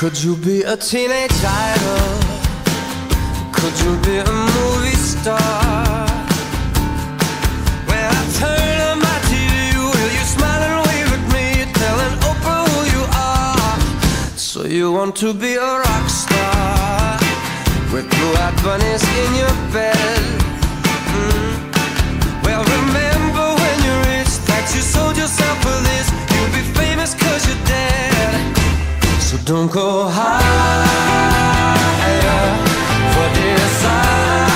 Could you be a teenage idol? Could you be a movie star? When I turn on my TV, will you smile and wave at me? Tell an Oprah who you are. So you want to be a rock star with blue-eyed bunnies in your bed. Mm. Well, remember when you reached that you sold yourself for this. You'll be famous cause you're dead. So don't go higher for desire.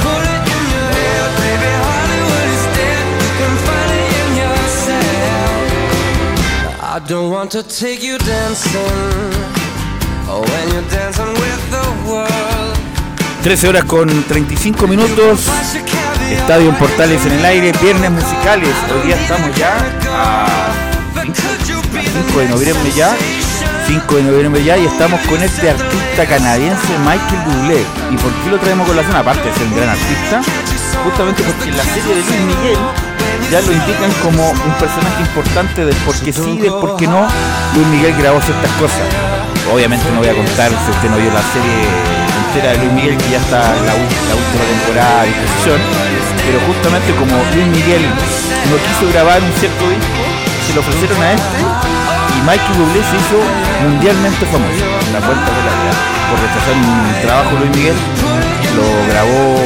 Put it in your head, baby. Hollywood is dead. You can find it in yourself. I don't want to take you dancing. Oh, when you're dancing with the world. 13 horas con 35 minutos. Estadio en Portales en el aire, viernes musicales. Hoy día estamos ya a 5 de noviembre ya. 5 de noviembre ya y estamos con este artista canadiense Michael Bublé. ¿Y por qué lo traemos con la zona? Aparte de ser un gran artista, justamente porque en la serie de Luis Miguel ya lo indican como un personaje importante del por qué sí del por qué no Luis Miguel grabó ciertas cosas. Obviamente no voy a contar si usted no vio la serie entera de Luis Miguel que ya está la, la última temporada de disposición, pero justamente como Luis Miguel no quiso grabar un cierto disco, se lo ofrecieron a este y Michael Bublé se hizo mundialmente famoso en la puerta de la vida por rechazar un trabajo Luis Miguel lo grabó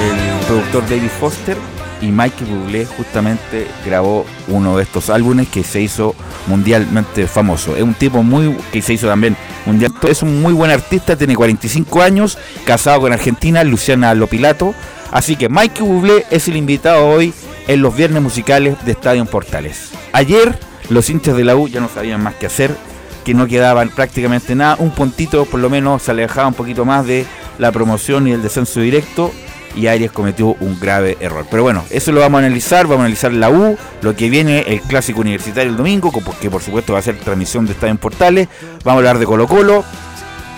el productor David Foster y Michael Bublé justamente grabó uno de estos álbumes que se hizo mundialmente famoso. Es un tipo muy que se hizo también mundial. Es un muy buen artista, tiene 45 años, casado con Argentina, Luciana Lopilato. Así que Michael Bublé es el invitado hoy en los viernes musicales de Estadio Portales. Ayer los hinchas de la U ya no sabían más qué hacer, que no quedaban prácticamente nada. Un puntito por lo menos se alejaba un poquito más de la promoción y el descenso directo y Arias cometió un grave error. Pero bueno, eso lo vamos a analizar, vamos a analizar la U, lo que viene, el clásico universitario el domingo, que por supuesto va a ser transmisión de Estadio en Portales, vamos a hablar de Colo Colo,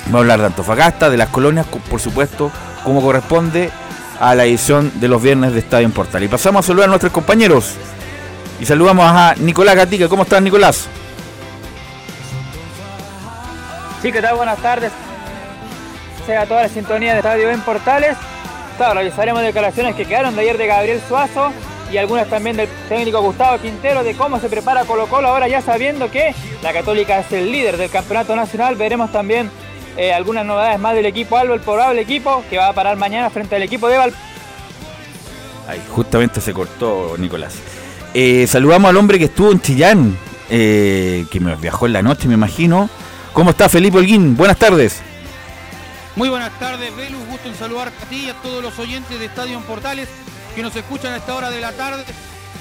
vamos a hablar de Antofagasta, de las colonias, por supuesto, como corresponde a la edición de los viernes de Estadio en Portales. Y pasamos a saludar a nuestros compañeros. Y saludamos a Nicolás Gatica. ¿Cómo estás, Nicolás? Sí, ¿qué tal? Buenas tardes. Sea toda la sintonía de Estadio en Portales. Claro, revisaremos declaraciones que quedaron de ayer de Gabriel Suazo y algunas también del técnico Gustavo Quintero de cómo se prepara Colo Colo ahora ya sabiendo que la Católica es el líder del campeonato nacional. Veremos también eh, algunas novedades más del equipo Alba, el probable equipo que va a parar mañana frente al equipo de Val. Ahí, justamente se cortó Nicolás. Eh, saludamos al hombre que estuvo en Chillán, eh, que me viajó en la noche, me imagino. ¿Cómo está Felipe Holguín? Buenas tardes. Muy buenas tardes, Velus. Gusto en saludar a ti y a todos los oyentes de Estadio en Portales que nos escuchan a esta hora de la tarde.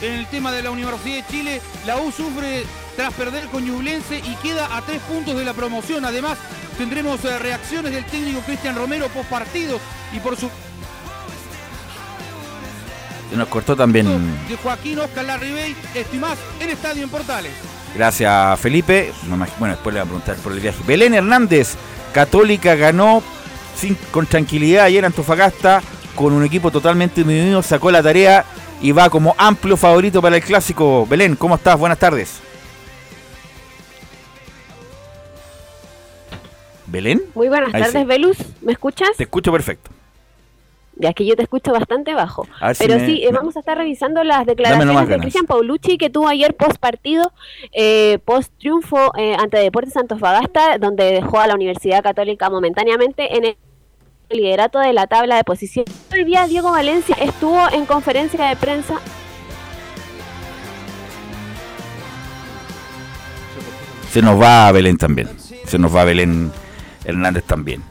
En el tema de la Universidad de Chile, la U sufre tras perder con Ñublense y queda a tres puntos de la promoción. Además, tendremos eh, reacciones del técnico Cristian Romero post partido y por su nos cortó también. De Joaquín Oscar Larribey, esto y más en Estadio en Portales. Gracias, Felipe. Bueno, después le voy a preguntar por el viaje. Belén Hernández, Católica ganó sin- con tranquilidad ayer Antofagasta, con un equipo totalmente unido, sacó la tarea y va como amplio favorito para el clásico. Belén, ¿cómo estás? Buenas tardes. ¿Belén? Muy buenas Ahí tardes, sí. Velus. ¿Me escuchas? Te escucho perfecto. Ya que yo te escucho bastante bajo. A si Pero me- sí, eh, me- vamos a estar revisando las declaraciones de. Cristian Paulucci que tuvo ayer post partido, eh, post triunfo eh, ante Deportes Antofagasta, donde dejó a la Universidad Católica momentáneamente en el liderato de la tabla de posición. Hoy día Diego Valencia estuvo en conferencia de prensa Se nos va Belén también. Se nos va Belén Hernández también.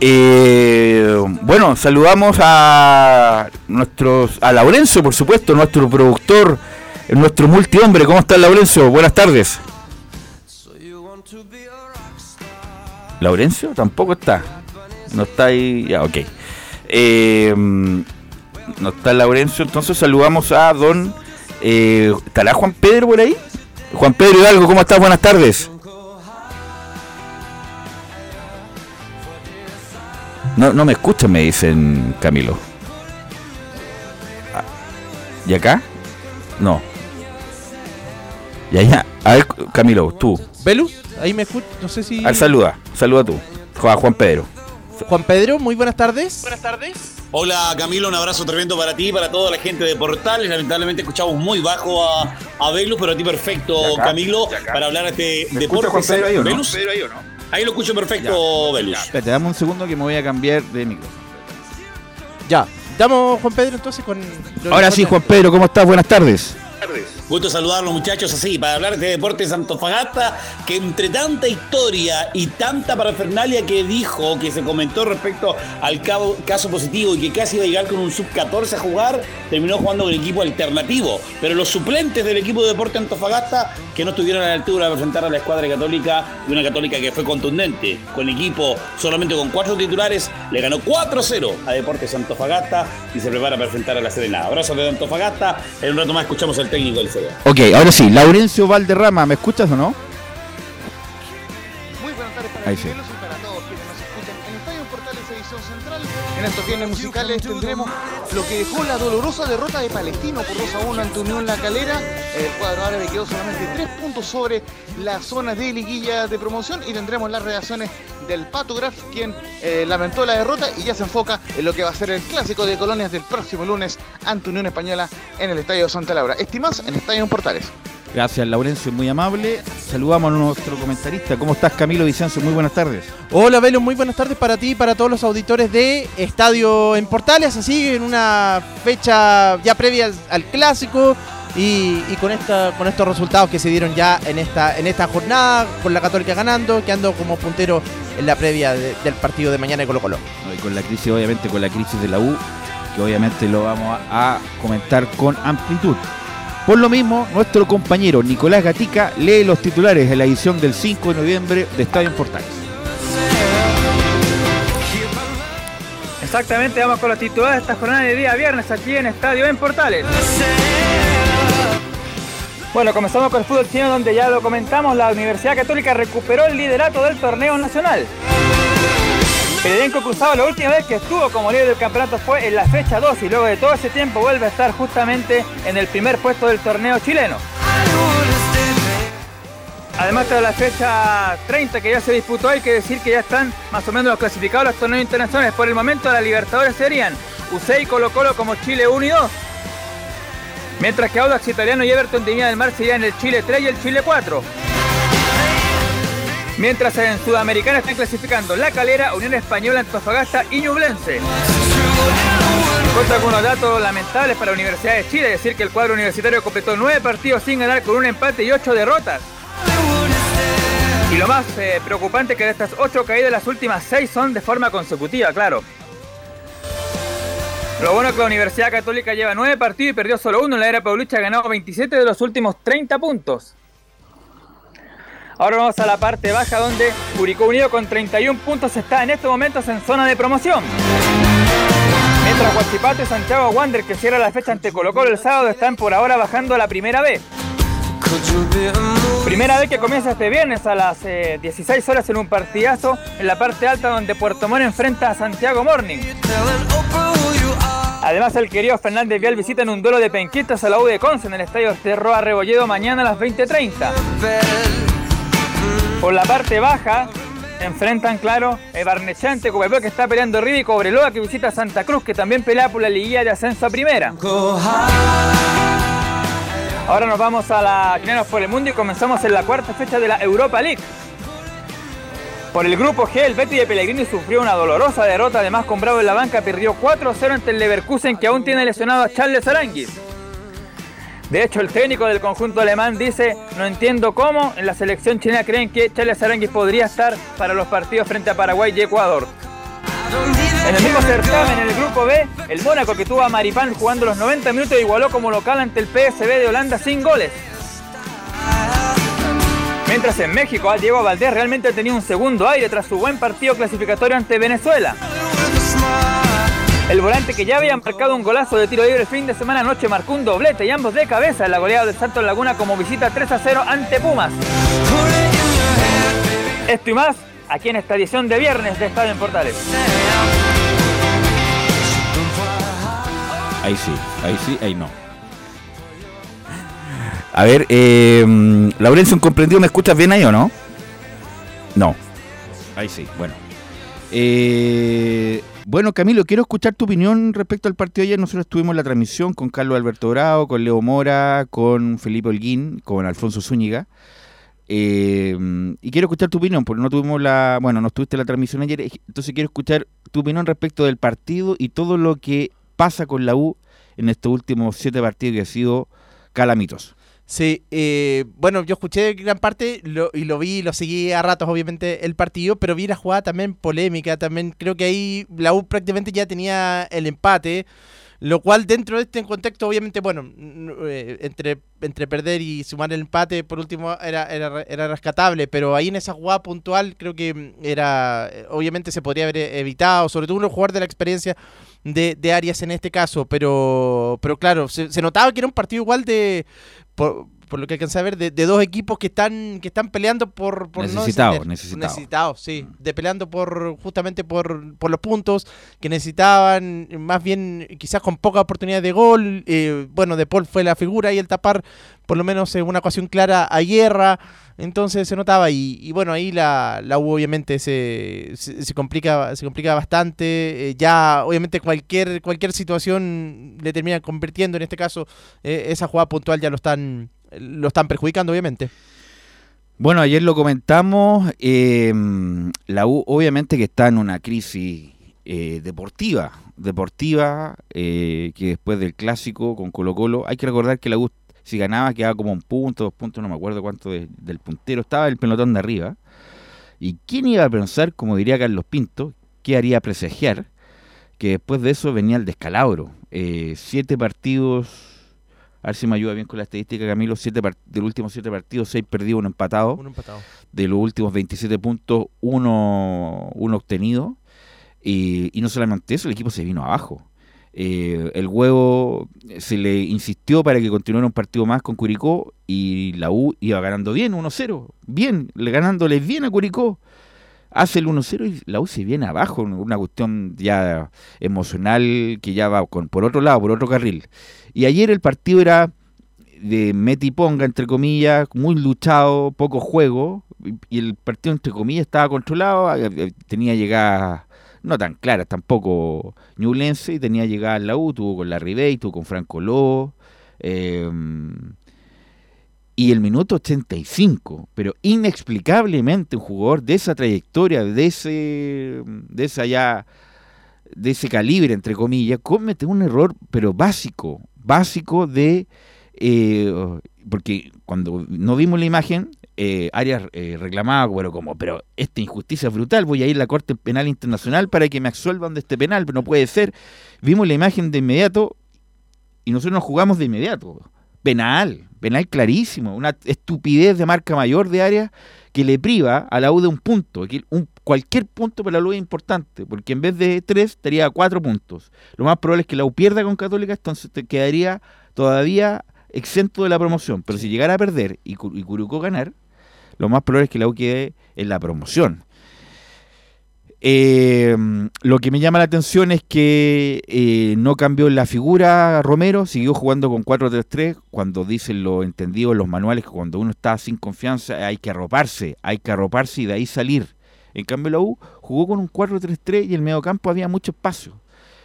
Eh, bueno, saludamos a nuestros a Laurencio, por supuesto, nuestro productor, nuestro multihombre. ¿Cómo está Laurencio? Buenas tardes. ¿Laurencio? Tampoco está. No está ahí. Ya, ok. Eh, no está Laurencio, entonces saludamos a don. Eh, ¿Estará Juan Pedro por ahí? Juan Pedro Hidalgo, ¿cómo estás? Buenas tardes. No, no me escuchan, me dicen Camilo. Ah, ¿Y acá? No. Ya, ya. A ver, Camilo, tú. Velus, ahí me escucho, no sé si... A ver, saluda. Saluda tú. Juan Juan Pedro. Juan Pedro, muy buenas tardes. Hola Camilo, un abrazo tremendo para ti y para toda la gente de Portales. Lamentablemente escuchamos muy bajo a, a Velus, pero a ti perfecto, ¿Y acá? Camilo, ¿Y para hablar de ¿Me deporte. Juan Pedro ahí o no? ¿Velus? Ahí lo escucho perfecto, Velus. Espérate, dame un segundo que me voy a cambiar de micrófono. Ya, damos Juan Pedro entonces con... Ahora sí, Juan Pedro, ¿cómo estás? Buenas tardes. Gusto saludarlos muchachos así, para hablar de Deportes Antofagasta, que entre tanta historia y tanta parafernalia que dijo, que se comentó respecto al caso positivo y que casi iba a llegar con un sub-14 a jugar, terminó jugando con el equipo alternativo. Pero los suplentes del equipo de Deportes Antofagasta, que no estuvieron a la altura de enfrentar a la escuadra católica, y una católica que fue contundente, con equipo solamente con cuatro titulares, le ganó 4-0 a Deportes Antofagasta y se prepara para enfrentar a la Serena. Abrazos de Antofagasta, en un rato más escuchamos al técnico del Ok, ahora sí, Laurencio Valderrama, ¿me escuchas o no? Muy buenas tardes para Ahí sí. Estos viernes musicales tendremos lo que dejó la dolorosa derrota de Palestino por 2 a 1 ante Unión La Calera. El cuadro árabe quedó solamente 3 puntos sobre las zonas de liguilla de promoción y tendremos las reacciones del Pato Graf, quien eh, lamentó la derrota y ya se enfoca en lo que va a ser el clásico de colonias del próximo lunes ante Unión Española en el Estadio Santa Laura. Estimas en Estadio Portales. Gracias, Laurencio, muy amable. Saludamos a nuestro comentarista. ¿Cómo estás, Camilo Vicencio? Muy buenas tardes. Hola Velus, muy buenas tardes para ti y para todos los auditores de Estadio en Portales, así en una fecha ya previa al, al clásico y, y con esta con estos resultados que se dieron ya en esta en esta jornada, con la Católica ganando, quedando como puntero en la previa de- del partido de mañana de Colo Colo. Y con la crisis, obviamente, con la crisis de la U, que obviamente lo vamos a, a comentar con amplitud. Por lo mismo, nuestro compañero Nicolás Gatica lee los titulares en la edición del 5 de noviembre de Estadio en Portales. Exactamente, vamos con los titulares de esta jornada de día viernes aquí en Estadio en Portales. Bueno, comenzamos con el fútbol chino donde ya lo comentamos, la Universidad Católica recuperó el liderato del torneo nacional. El elenco cruzado la última vez que estuvo como líder del campeonato fue en la fecha 2 y luego de todo ese tiempo vuelve a estar justamente en el primer puesto del torneo chileno. Además de la fecha 30 que ya se disputó, hay que decir que ya están más o menos los clasificados los torneos internacionales. Por el momento la Libertadores serían UCE y Colo Colo como Chile 1 y 2. Mientras que Audax Italiano y Everton de Viña del Mar serían el Chile 3 y el Chile 4. Mientras en Sudamericana están clasificando La Calera, Unión Española, Antofagasta y Ñublense. Contra algunos datos lamentables para la Universidad de Chile, decir que el cuadro universitario completó nueve partidos sin ganar con un empate y ocho derrotas. Y lo más eh, preocupante es que de estas ocho caídas, las últimas seis son de forma consecutiva, claro. Lo bueno es que la Universidad Católica lleva nueve partidos y perdió solo uno. En la era Paulucha ha ganado 27 de los últimos 30 puntos. Ahora vamos a la parte baja donde Curicó Unido con 31 puntos está en estos momentos en zona de promoción. Mientras Guachipato y Santiago Wander, que cierra la fecha ante Colo Colo el sábado, están por ahora bajando a la primera vez. Primera vez que comienza este viernes a las eh, 16 horas en un partidazo en la parte alta donde Puerto Montt enfrenta a Santiago Morning. Además, el querido Fernández Vial visita en un duelo de penquistas a la U de Conce en el estadio Terroa Rebolledo mañana a las 20.30. Por la parte baja, enfrentan, claro, el Barnechante, Copiapó que está peleando arriba y Cobreloa que visita Santa Cruz, que también pelea por la liguilla de ascenso a primera. Ahora nos vamos a la Chilenos por el Mundo y comenzamos en la cuarta fecha de la Europa League. Por el grupo G, el Betty de Pellegrini sufrió una dolorosa derrota, además con Bravo en la banca perdió 4-0 ante el Leverkusen que aún tiene lesionado a Charles Aranguis. De hecho, el técnico del conjunto alemán dice, no entiendo cómo en la selección chilena creen que Charles Aranguis podría estar para los partidos frente a Paraguay y Ecuador. En el mismo certamen, en el grupo B, el Mónaco que tuvo a Maripán jugando los 90 minutos igualó como local ante el PSB de Holanda sin goles. Mientras en México, Diego Valdés realmente tenía un segundo aire tras su buen partido clasificatorio ante Venezuela. El volante que ya había marcado un golazo de tiro libre el fin de semana anoche marcó un doblete y ambos de cabeza en la goleada del Santos Laguna como visita 3 a 0 ante Pumas. Esto y más aquí en esta edición de viernes de Estadio en Portales. Ahí sí, ahí sí, ahí no. A ver, eh, Laurencio, comprendido, ¿me escuchas bien ahí o no? No. Ahí sí, bueno. Eh, bueno, Camilo, quiero escuchar tu opinión respecto al partido ayer. Nosotros estuvimos en la transmisión con Carlos Alberto Bravo, con Leo Mora, con Felipe Holguín, con Alfonso Zúñiga. Eh, y quiero escuchar tu opinión, porque no tuvimos la, bueno, no estuviste en la transmisión ayer, entonces quiero escuchar tu opinión respecto del partido y todo lo que pasa con la U en estos últimos siete partidos que ha sido calamitoso. Sí, eh, bueno, yo escuché gran parte y lo vi, lo seguí a ratos, obviamente, el partido, pero vi la jugada también polémica. También creo que ahí la U prácticamente ya tenía el empate, lo cual dentro de este contexto, obviamente, bueno, eh, entre, entre perder y sumar el empate, por último, era, era, era rescatable, pero ahí en esa jugada puntual creo que era, obviamente se podría haber evitado, sobre todo un jugador de la experiencia de, de Arias en este caso, pero, pero claro, se notaba que era un partido igual de por, por, lo que alcancé a ver, de, de, dos equipos que están que están peleando por, por necesitados, no necesitados. necesitados, sí, de peleando por justamente por, por los puntos que necesitaban, más bien quizás con poca oportunidad de gol. Eh, bueno, De Paul fue la figura y el tapar, por lo menos en una ocasión clara a Guerra. Entonces se notaba y, y bueno, ahí la, la U obviamente se, se, complica se complica bastante. Eh, ya obviamente cualquier cualquier situación le termina convirtiendo, en este caso eh, esa jugada puntual ya lo están lo están perjudicando obviamente. Bueno, ayer lo comentamos, eh, la U obviamente que está en una crisis eh, deportiva, deportiva, que después del clásico con Colo Colo, hay que recordar que la U si ganaba quedaba como un punto, dos puntos, no me acuerdo cuánto de, del puntero, estaba el pelotón de arriba. ¿Y quién iba a pensar, como diría Carlos Pinto, qué haría presagiar que después de eso venía el descalabro? Eh, siete partidos, a ver si me ayuda bien con la estadística, Camilo, siete de los últimos siete partidos, seis perdidos, uno empatado. Uno empatado. De los últimos 27 puntos, uno, uno obtenido. Y, y no solamente eso, el equipo se vino abajo. Eh, el huevo se le insistió para que continuara un partido más con Curicó y la U iba ganando bien, 1-0, bien, le ganándole bien a Curicó. Hace el 1-0 y la U se viene abajo, una cuestión ya emocional que ya va con, por otro lado, por otro carril. Y ayer el partido era de meti ponga, entre comillas, muy luchado, poco juego, y el partido, entre comillas, estaba controlado, tenía llegadas no tan claras tampoco Ñublense y tenía llegada en la U, tuvo con la Ribey, tuvo con Franco Lobo. Eh, y el minuto 85, pero inexplicablemente un jugador de esa trayectoria, de ese, de esa ya, de ese calibre, entre comillas, comete un error, pero básico, básico de, eh, porque cuando no vimos la imagen, eh, Arias eh, reclamaba, bueno, como, pero esta injusticia es brutal, voy a ir a la Corte Penal Internacional para que me absuelvan de este penal, pero no puede ser. Vimos la imagen de inmediato y nosotros nos jugamos de inmediato. Penal, penal clarísimo, una estupidez de marca mayor de área que le priva a la U de un punto. que un- cualquier punto para la U es importante, porque en vez de tres estaría a cuatro puntos. Lo más probable es que la U pierda con Católica, entonces te quedaría todavía exento de la promoción. Pero si llegara a perder y, y Curicó ganar, lo más probable es que la U quede en la promoción. Eh, lo que me llama la atención es que eh, no cambió la figura Romero, siguió jugando con 4-3-3, cuando dicen lo entendido en los manuales que cuando uno está sin confianza hay que arroparse, hay que arroparse y de ahí salir. En cambio la U jugó con un 4-3-3 y en el mediocampo había mucho espacio.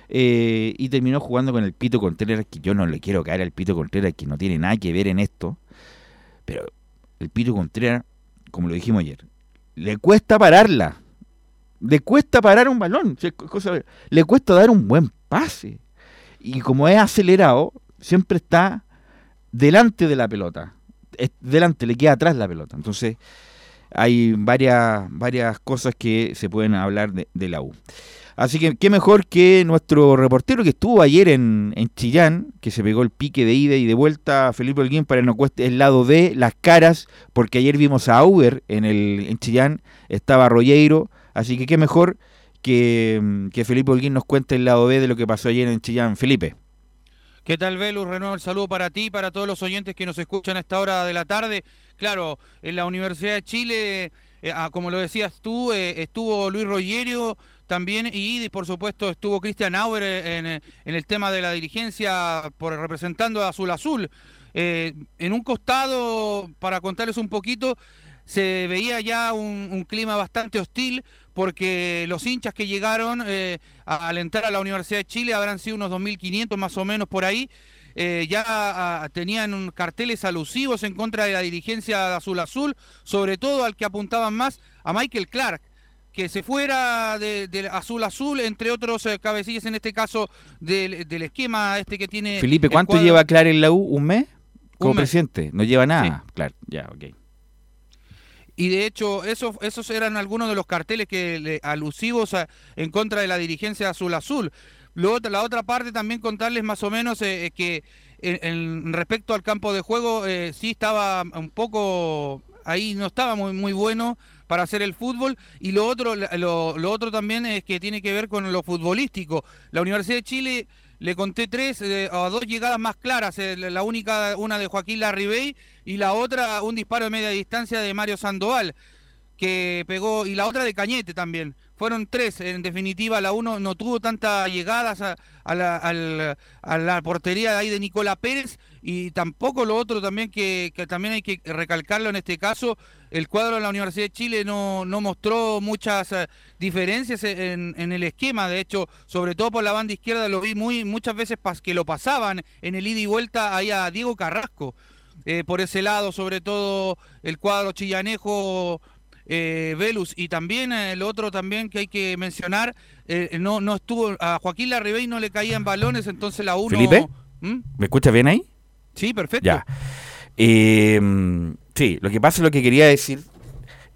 Eh, y terminó jugando con el Pito Contreras, que yo no le quiero caer al Pito Contreras, que no tiene nada que ver en esto. Pero el Pito Contreras, como lo dijimos ayer, le cuesta pararla. Le cuesta parar un balón. le cuesta dar un buen pase. Y como es acelerado, siempre está delante de la pelota. Es delante, le queda atrás la pelota. Entonces, hay varias, varias cosas que se pueden hablar de, de la U. Así que qué mejor que nuestro reportero que estuvo ayer en, en Chillán, que se pegó el pique de ida y de vuelta, Felipe Holguín, para que nos cueste el lado de las caras, porque ayer vimos a Uber en, el, en Chillán, estaba Rollero, así que qué mejor que, que Felipe Holguín nos cuente el lado B de lo que pasó ayer en Chillán. Felipe. ¿Qué tal, Velus? Renuevo el saludo para ti para todos los oyentes que nos escuchan a esta hora de la tarde. Claro, en la Universidad de Chile, eh, ah, como lo decías tú, eh, estuvo Luis Rogerio también y, por supuesto, estuvo Cristian Auer eh, en, eh, en el tema de la dirigencia por representando a Azul Azul. Eh, en un costado, para contarles un poquito, se veía ya un, clima bastante hostil porque los hinchas que llegaron eh, a alentar a la Universidad de Chile habrán sido unos 2.500 más o menos por ahí. ya tenían carteles alusivos en contra de la dirigencia de Azul Azul, sobre todo al que apuntaban más a Michael Clark, que se fuera de, de Azul Azul, entre otros eh, cabecillas en este caso del, del esquema este que tiene. Felipe, el ¿cuánto cuadro- lleva Clar en la U? ¿Un mes? Como Un mes. presidente. No lleva nada. Claro, ya, ok. Y de hecho, esos, esos eran algunos de los carteles que le- alusivos a- en contra de la dirigencia Azul Azul. Lo la otra parte también contarles más o menos eh, eh, que en, en respecto al campo de juego eh, sí estaba un poco ahí no estaba muy muy bueno para hacer el fútbol y lo otro lo, lo otro también es que tiene que ver con lo futbolístico. La Universidad de Chile le conté tres eh, o dos llegadas más claras, eh, la única una de Joaquín Larribey y la otra un disparo de media distancia de Mario Sandoval que pegó y la otra de Cañete también. Fueron tres, en definitiva la uno no tuvo tantas llegadas a, la, a la portería de ahí de Nicola Pérez y tampoco lo otro también que también hay que recalcarlo en este caso, el cuadro de la Universidad de Chile no, no mostró muchas eh, diferencias en, en el esquema, de hecho, sobre todo por la banda izquierda lo vi muy muchas veces pas- que lo pasaban en el ida y vuelta ahí a Diego Carrasco. Eh, por ese lado, sobre todo el cuadro chillanejo eh, Velus y también el otro también que hay que mencionar eh, no no estuvo a Joaquín Larribey no le caían balones entonces la uno ¿Felipe? ¿Mm? ¿Me escuchas bien ahí? sí perfecto Ya. Eh, sí, lo que pasa, lo que quería decir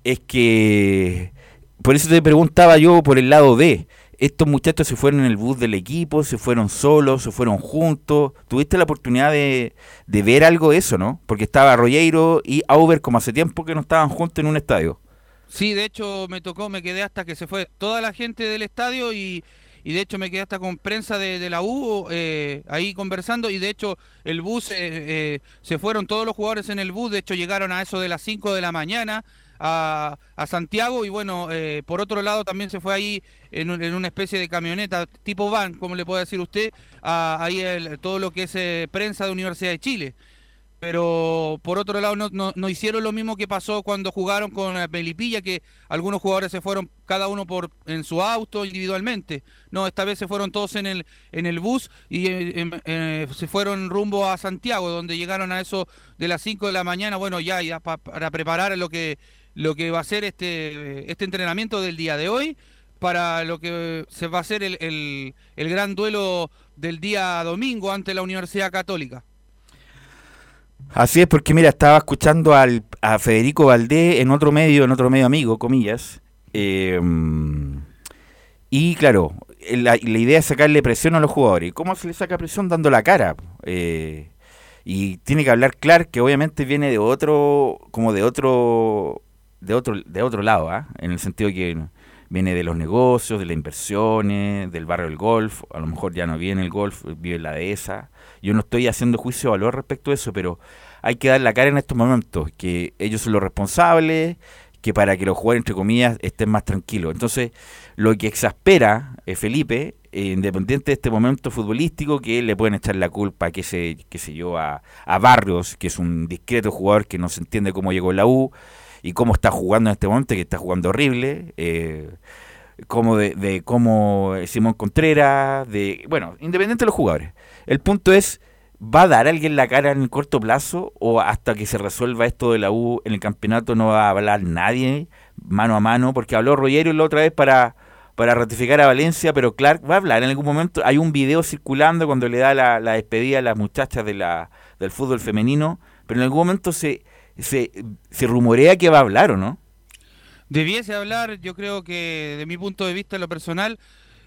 es que por eso te preguntaba yo por el lado de estos muchachos se fueron en el bus del equipo, se fueron solos, se fueron juntos. ¿Tuviste la oportunidad de, de ver algo de eso, no? Porque estaba Rollero y Auber como hace tiempo que no estaban juntos en un estadio. Sí, de hecho me tocó, me quedé hasta que se fue toda la gente del estadio y, y de hecho me quedé hasta con prensa de, la U eh, ahí conversando y de hecho el bus, eh, eh, se fueron todos los jugadores en el bus, de hecho llegaron a eso de las 5 de la mañana a, a Santiago y bueno, por otro lado también se fue ahí en, en una especie de camioneta tipo van, como le puede decir usted, a, ahí el- todo lo que es prensa de Universidad de Chile pero por otro lado no, no, no hicieron lo mismo que pasó cuando jugaron con eh, Melipilla, que algunos jugadores se fueron cada uno por en su auto individualmente. No, esta vez se fueron todos en el en el bus y eh, em, eh, se fueron rumbo a Santiago, donde llegaron a eso de las 5 de la mañana, bueno, ya, ya pa- para preparar lo que lo que va a ser este este entrenamiento del día de hoy para lo que se va a hacer el, el, el gran duelo del día domingo ante la Universidad Católica. Así es, porque mira, estaba escuchando al, a Federico Valdés en otro medio, en otro medio amigo, comillas. eh, y claro, la, idea es sacarle presión a los jugadores. ¿Y cómo se le saca presión? Dando la cara. eh, Y tiene que hablar Clark, que obviamente viene de otro, como de otro, de otro, de otro lado, ¿ah? en el sentido que viene de los negocios, de las inversiones, del barrio del golf, a lo mejor ya no viene el golf, vive en la dehesa. Yo no estoy haciendo juicio de valor respecto a eso, pero hay que dar la cara en estos momentos, que ellos son los responsables, que para que los jugadores, entre comillas, estén más tranquilos. Entonces, lo que exaspera eh, Felipe, eh, independiente de este momento futbolístico, que le pueden echar la culpa, qué sé, qué sé yo, a, a Barrios, que es un discreto jugador que no se entiende cómo llegó la U y cómo está jugando en este momento, que está jugando horrible. Eh, como de, de cómo Simón Contreras, de bueno, independiente de los jugadores. El punto es ¿Va a dar alguien la cara en el corto plazo o hasta que se resuelva esto de la U en el campeonato no va a hablar nadie mano a mano? Porque habló Rogerio la otra vez para, para ratificar a Valencia, pero Clark va a hablar en algún momento. Hay un video circulando cuando le da la, la despedida a las muchachas de la, del fútbol femenino, pero en algún momento se, se, se rumorea que va a hablar o no. Debiese hablar, yo creo que de mi punto de vista, lo personal,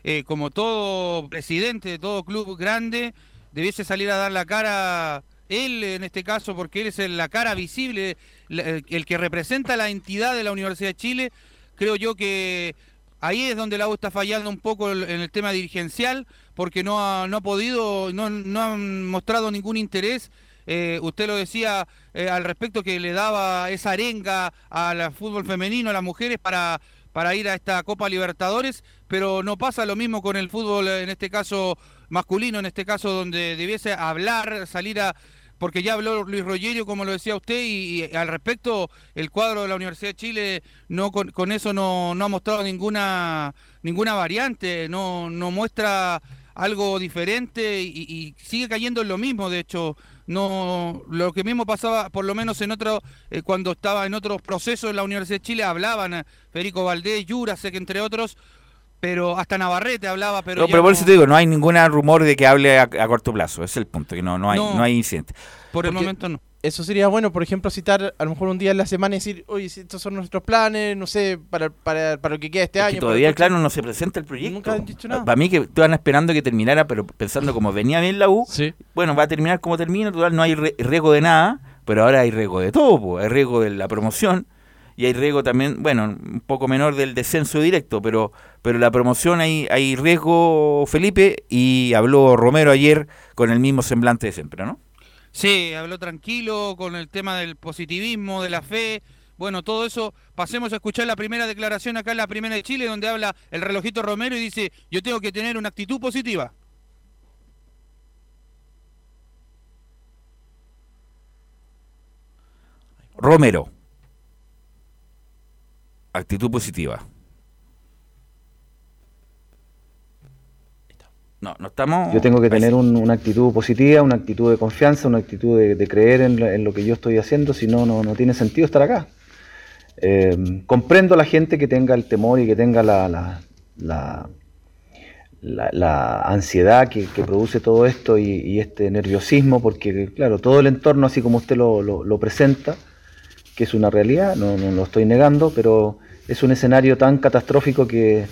eh, como todo presidente de todo club grande, debiese salir a dar la cara él en este caso, porque él es la cara visible, el que representa la entidad de la Universidad de Chile, creo yo que ahí es donde la U está fallando un poco en el tema dirigencial, porque no ha, no ha podido, no, no han mostrado ningún interés. Eh, usted lo decía eh, al respecto que le daba esa arenga al fútbol femenino, a las mujeres, para, para ir a esta Copa Libertadores, pero no pasa lo mismo con el fútbol, en este caso masculino, en este caso donde debiese hablar, salir a... Porque ya habló Luis Rogerio, como lo decía usted, y, al respecto, el cuadro de la Universidad de Chile no con, eso no, no, ha mostrado ninguna, ninguna variante, no, no muestra algo diferente y, sigue cayendo en lo mismo. De hecho, no lo que mismo pasaba, por lo menos en otro, eh, cuando estaba en otros procesos en la Universidad de Chile, hablaban eh, Federico Valdés, Jurasek, entre otros, pero hasta Navarrete hablaba, pero... No, pero por eso te digo, no hay ningún rumor de que hable a, corto plazo, es el punto, que no, no, hay, no, hay incidente. Por el momento no. Eso sería bueno, por ejemplo, citar a lo mejor un día en la semana y decir, oye, estos son nuestros planes, no sé, para, para, para lo que queda este año. todavía, claro, no se presenta el proyecto. Nunca han dicho nada. Para mí que estaban esperando que terminara, pero pensando como venía bien la U, bueno, va a terminar como termina, total, no hay riesgo de nada, pero ahora hay riesgo de todo, hay riesgo de la promoción y hay riesgo también, bueno, un poco menor del descenso directo, pero, pero la promoción hay, hay riesgo, Felipe, y habló Romero ayer con el mismo semblante de siempre, ¿no? Sí, habló tranquilo con el tema del positivismo, de la fe. Bueno, todo eso, pasemos a escuchar la primera declaración acá en la primera de Chile, donde habla el relojito Romero y dice, yo tengo que tener una actitud positiva. Romero actitud positiva. No, no estamos. Yo tengo que tener una actitud positiva, una actitud de confianza, una actitud de, creer en, lo que yo estoy haciendo, si no, no, tiene sentido estar acá. Eh, comprendo a la gente que tenga el temor y que tenga la, la, la, ansiedad que, produce todo esto y, este nerviosismo, porque, claro, todo el entorno, así como usted lo, lo presenta, que es una realidad, no, no lo estoy negando, pero es un escenario tan catastrófico que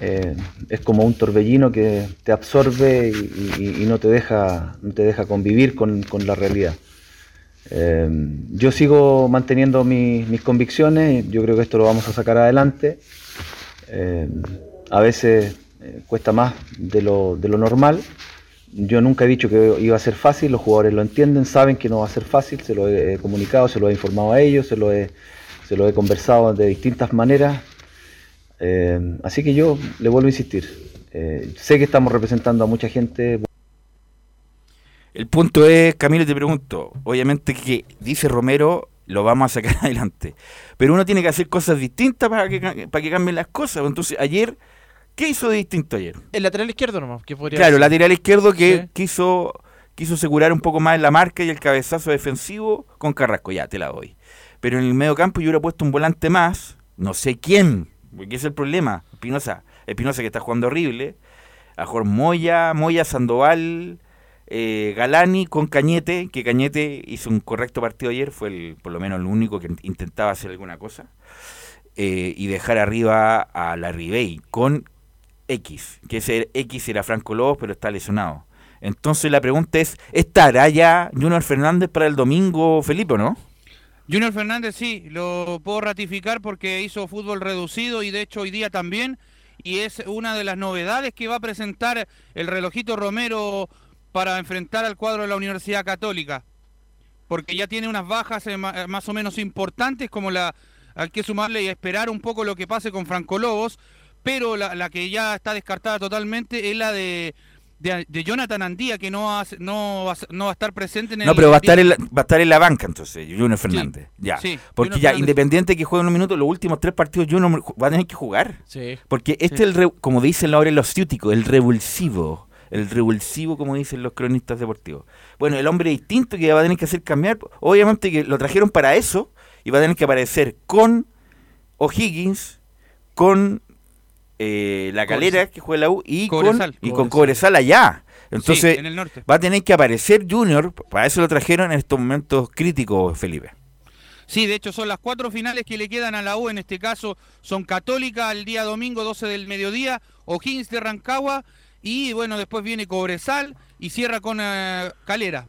eh, es como un torbellino que te absorbe y, no, te deja, no te deja convivir con, la realidad. Eh, yo sigo manteniendo mis convicciones, yo creo que esto lo vamos a sacar adelante. Eh, a veces cuesta más de lo, de lo normal. Yo nunca he dicho que iba a ser fácil, los jugadores lo entienden, saben que no va a ser fácil, se lo he comunicado, se lo he informado a ellos, se lo he se lo he conversado de distintas maneras. Eh, así que yo le vuelvo a insistir. Eh, sé que estamos representando a mucha gente. El punto es, Camilo, te pregunto, obviamente que dice Romero, lo vamos a sacar adelante, pero uno tiene que hacer cosas distintas para que, para que cambien las cosas. Entonces, ayer, ¿qué hizo de distinto ayer? El lateral izquierdo nomás, que podría Claro, el lateral izquierdo que quiso quiso asegurar un poco más la marca y el cabezazo defensivo con Carrasco, ya te la doy. Pero en el medio campo yo hubiera puesto un volante más, no sé quién, porque es el problema. Espinosa, Espinosa que está jugando horrible. A Jorge Moya, Moya, Sandoval, eh, Galani con Cañete, que Cañete hizo un correcto partido ayer, fue el, por lo menos el único que intentaba hacer alguna cosa. Eh, y dejar arriba a la Ribey con X, que ese X era Franco Lobos, pero está lesionado. Entonces la pregunta es, ¿estará ya Junior Fernández para el domingo, Felipe, o no? Junior Fernández sí, lo puedo ratificar porque hizo fútbol reducido y de hecho hoy día también. Y es una de las novedades que va a presentar el relojito Romero para enfrentar al cuadro de la Universidad Católica. Porque ya tiene unas bajas eh, más o menos importantes, como la hay que sumarle y esperar un poco lo que pase con Franco Lobos, pero la que ya está descartada totalmente es la de, de, de Jonathan Andía, que no va, a, no, va, no va a estar presente en el No, pero va a estar en la, va a estar en la banca entonces, Junior Fernández. ya. sí, Porque Junior ya, Fernández. independiente que juegue unos minutos, los últimos tres partidos Junior va a tener que jugar. Sí. Porque este Sí. es el, re- como dicen ahora los ciúticos, el revulsivo. El revulsivo, como dicen los cronistas deportivos. Bueno, el hombre distinto que va a tener que hacer cambiar, obviamente que lo trajeron para eso, y va a tener que aparecer con O'Higgins, con eh, la calera que juega la U y con, Cobresal. y con Cobresal allá. Entonces, en el norte. va a tener que aparecer Junior, para eso lo trajeron en estos momentos críticos, Felipe. Sí, de hecho son las cuatro finales que le quedan a la U, en este caso son Católica el día domingo 12 del mediodía, O'Higgins de Rancagua y bueno, después viene Cobresal y cierra con eh, Calera.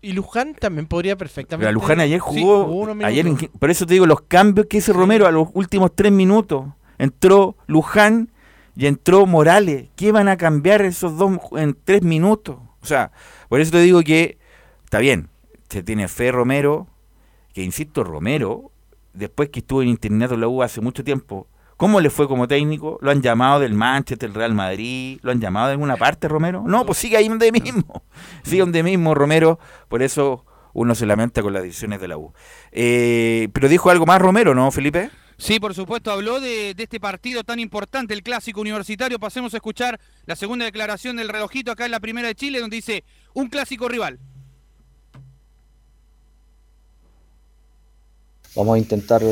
Y Luján también podría perfectamente. La Luján ayer Sí, jugó, unos ayer por eso te digo, los cambios que hizo Romero a los últimos tres minutos. Entró Luján y entró Morales. ¿Qué van a cambiar esos dos en tres minutos? O sea, por eso te digo que está bien, se tiene fe Romero, que insisto, Romero, después que estuvo en internato en la U hace mucho tiempo, ¿cómo le fue como técnico? ¿Lo han llamado del Manchester, del Real Madrid? ¿Lo han llamado de alguna parte, Romero? No, pues sigue ahí donde mismo. Sigue donde mismo, Romero. Por eso uno se lamenta con las decisiones de la U. Eh, pero dijo algo más Romero, ¿no, Felipe? Sí, por supuesto, habló de, este partido tan importante, el clásico universitario. Pasemos a escuchar la segunda declaración del relojito acá en la primera de Chile, donde dice, un clásico rival. Vamos a intentar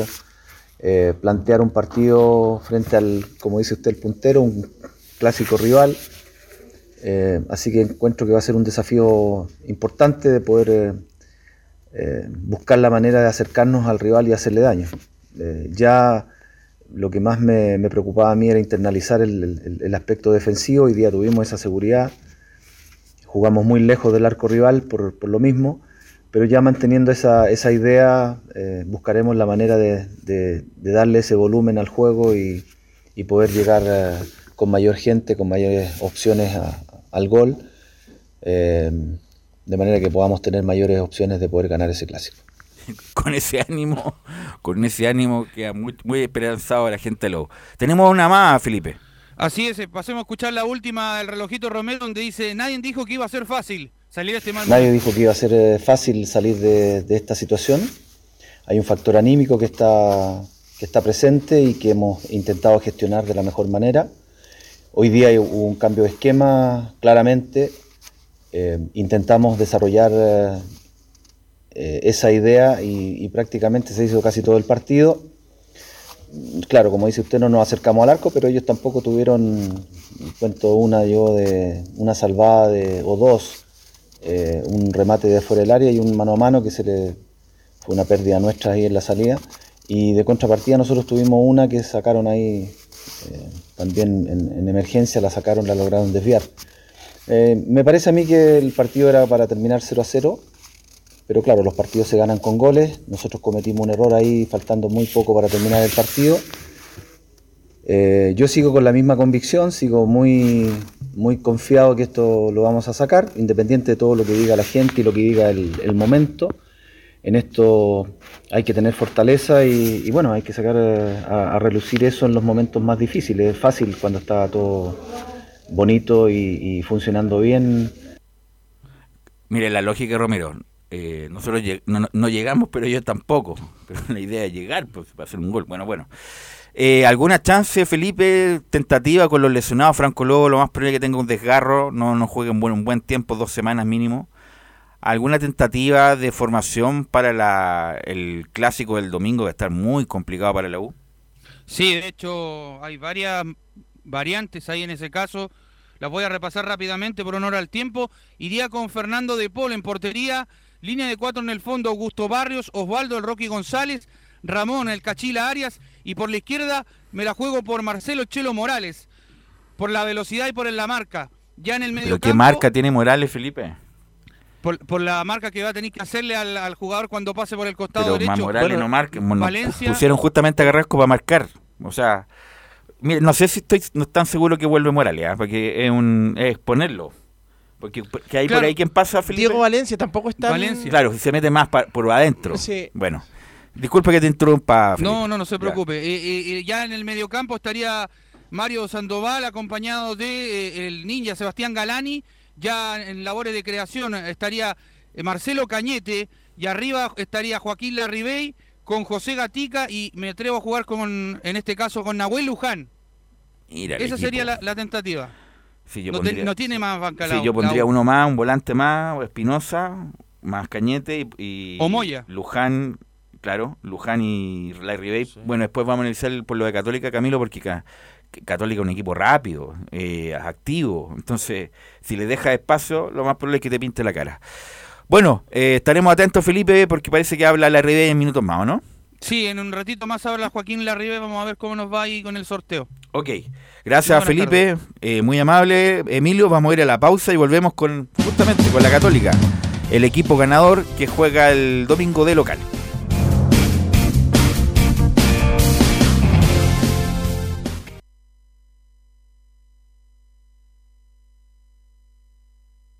eh, plantear un partido frente al, como dice usted, el puntero, un clásico rival. Eh, así que encuentro que va a ser un desafío importante de poder eh, buscar la manera de acercarnos al rival y hacerle daño. Eh, ya lo que más me, preocupaba a mí era internalizar el, aspecto defensivo. Hoy día tuvimos esa seguridad. Jugamos muy lejos del arco rival por, lo mismo, pero ya manteniendo esa, idea, eh, buscaremos la manera de, darle ese volumen al juego y, poder llegar eh, con mayor gente, con mayores opciones al gol, de manera que podamos tener mayores opciones de poder ganar ese clásico. Con ese ánimo, con ese ánimo que muy, muy esperanzado la gente de U. Tenemos una más, Felipe. Así es, eh, pasemos a escuchar la última del relojito Romero, donde dice, nadie dijo que iba a ser fácil salir de este mal Nadie momento". dijo que iba a ser eh, fácil salir de, de esta situación. Hay un factor anímico que está, que está presente y que hemos intentado gestionar de la mejor manera. Hoy día hay- hubo un cambio de esquema, claramente. Eh, intentamos desarrollar eh, eh, esa idea y, y prácticamente se hizo casi todo el partido. Claro, como dice usted, no nos acercamos al arco, pero ellos tampoco tuvieron, cuento una yo de una salvada de, o dos, eh, un remate de fuera del área y un mano a mano que se le fue una pérdida nuestra ahí en la salida. Y de contrapartida nosotros tuvimos una que sacaron ahí eh, también en, en emergencia, la sacaron, la lograron desviar. Me parece a mí que el partido era para terminar 0 a 0, pero claro, los partidos se ganan con goles. Nosotros cometimos un error ahí, faltando muy poco para terminar el partido. Eh, yo sigo con la misma convicción, sigo muy, muy confiado que esto lo vamos a sacar, independiente de todo lo que diga la gente y lo que diga el, momento. En esto hay que tener fortaleza y, bueno, hay que sacar eh, a, a relucir eso en los momentos más difíciles. Es fácil cuando está todo bonito y, y funcionando bien. Mire, la lógica, Romero. Eh, nosotros no, no- llegamos, pero ellos tampoco. Pero la idea es llegar pues, para hacer un gol. Bueno, bueno. Eh, ¿Alguna chance, Felipe, tentativa con los lesionados? Franco Lobo, lo más probable es que tenga un desgarro, no, no juegue un buen, un buen tiempo, dos semanas mínimo. ¿Alguna tentativa de formación para la, el clásico del domingo? Va a estar muy complicado para la U. Sí, de hecho hay varias variantes ahí en ese caso. Las voy a repasar rápidamente por honor al tiempo. Iría con Fernando de Paul en portería. Línea de cuatro en el fondo, Augusto Barrios, Osvaldo, el Rocky González, Ramón, el Cachila Arias. Y por la izquierda me la juego por Marcelo Chelo Morales. Por la velocidad y por la marca. Ya en el medio ¿Pero qué marca tiene Morales, Felipe? Por, por la marca que va a tener que hacerle al, al jugador cuando pase por el costado Pero derecho. Morales Bueno, no marca. no, Valencia. pusieron justamente a Carrasco para marcar. O sea, mire, no sé si estoy no tan seguro que vuelve Morales, ¿ah? porque es un es ponerlo. Porque que hay por ahí quien pasa, Felipe. Diego Valencia tampoco está. en- Valencia. Claro, se mete más pa- por adentro. Sí. Bueno, disculpe que te interrumpa. Felipe. No, no, no se preocupe. Eh, eh, eh, ya en el mediocampo estaría Mario Sandoval acompañado de eh, el ninja Sebastián Galani. Ya en labores de creación estaría eh, Marcelo Cañete y arriba estaría Joaquín Larribey con José Gatica y me atrevo a jugar con, en este caso, con Nahuel Luján. Mira Esa sería la, la tentativa. Sí, yo no, te- pondría- no tiene más banca la Sí, yo la pondría uno más, un volante más, o Espinosa, más Cañete y, y- O Moya. Luján, claro, Luján y Larry Bay. Bueno, después vamos a analizar por lo de Católica, Camilo, porque ca- que Católica es un equipo rápido, eh, activo. Entonces, si le dejas espacio, lo más probable es que te pinte la cara. Bueno, eh, estaremos atentos, Felipe, porque parece que habla Larry Bay en minutos más, ¿o no? Sí, en un ratito más habla Joaquín Larribey. Vamos a ver cómo nos va ahí con el sorteo. Ok, gracias Buenas Felipe, eh, muy amable. Emilio, vamos a ir a la pausa y volvemos con justamente con la Católica, el equipo ganador que juega el domingo de local.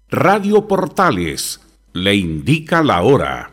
Radio Portales le indica la hora.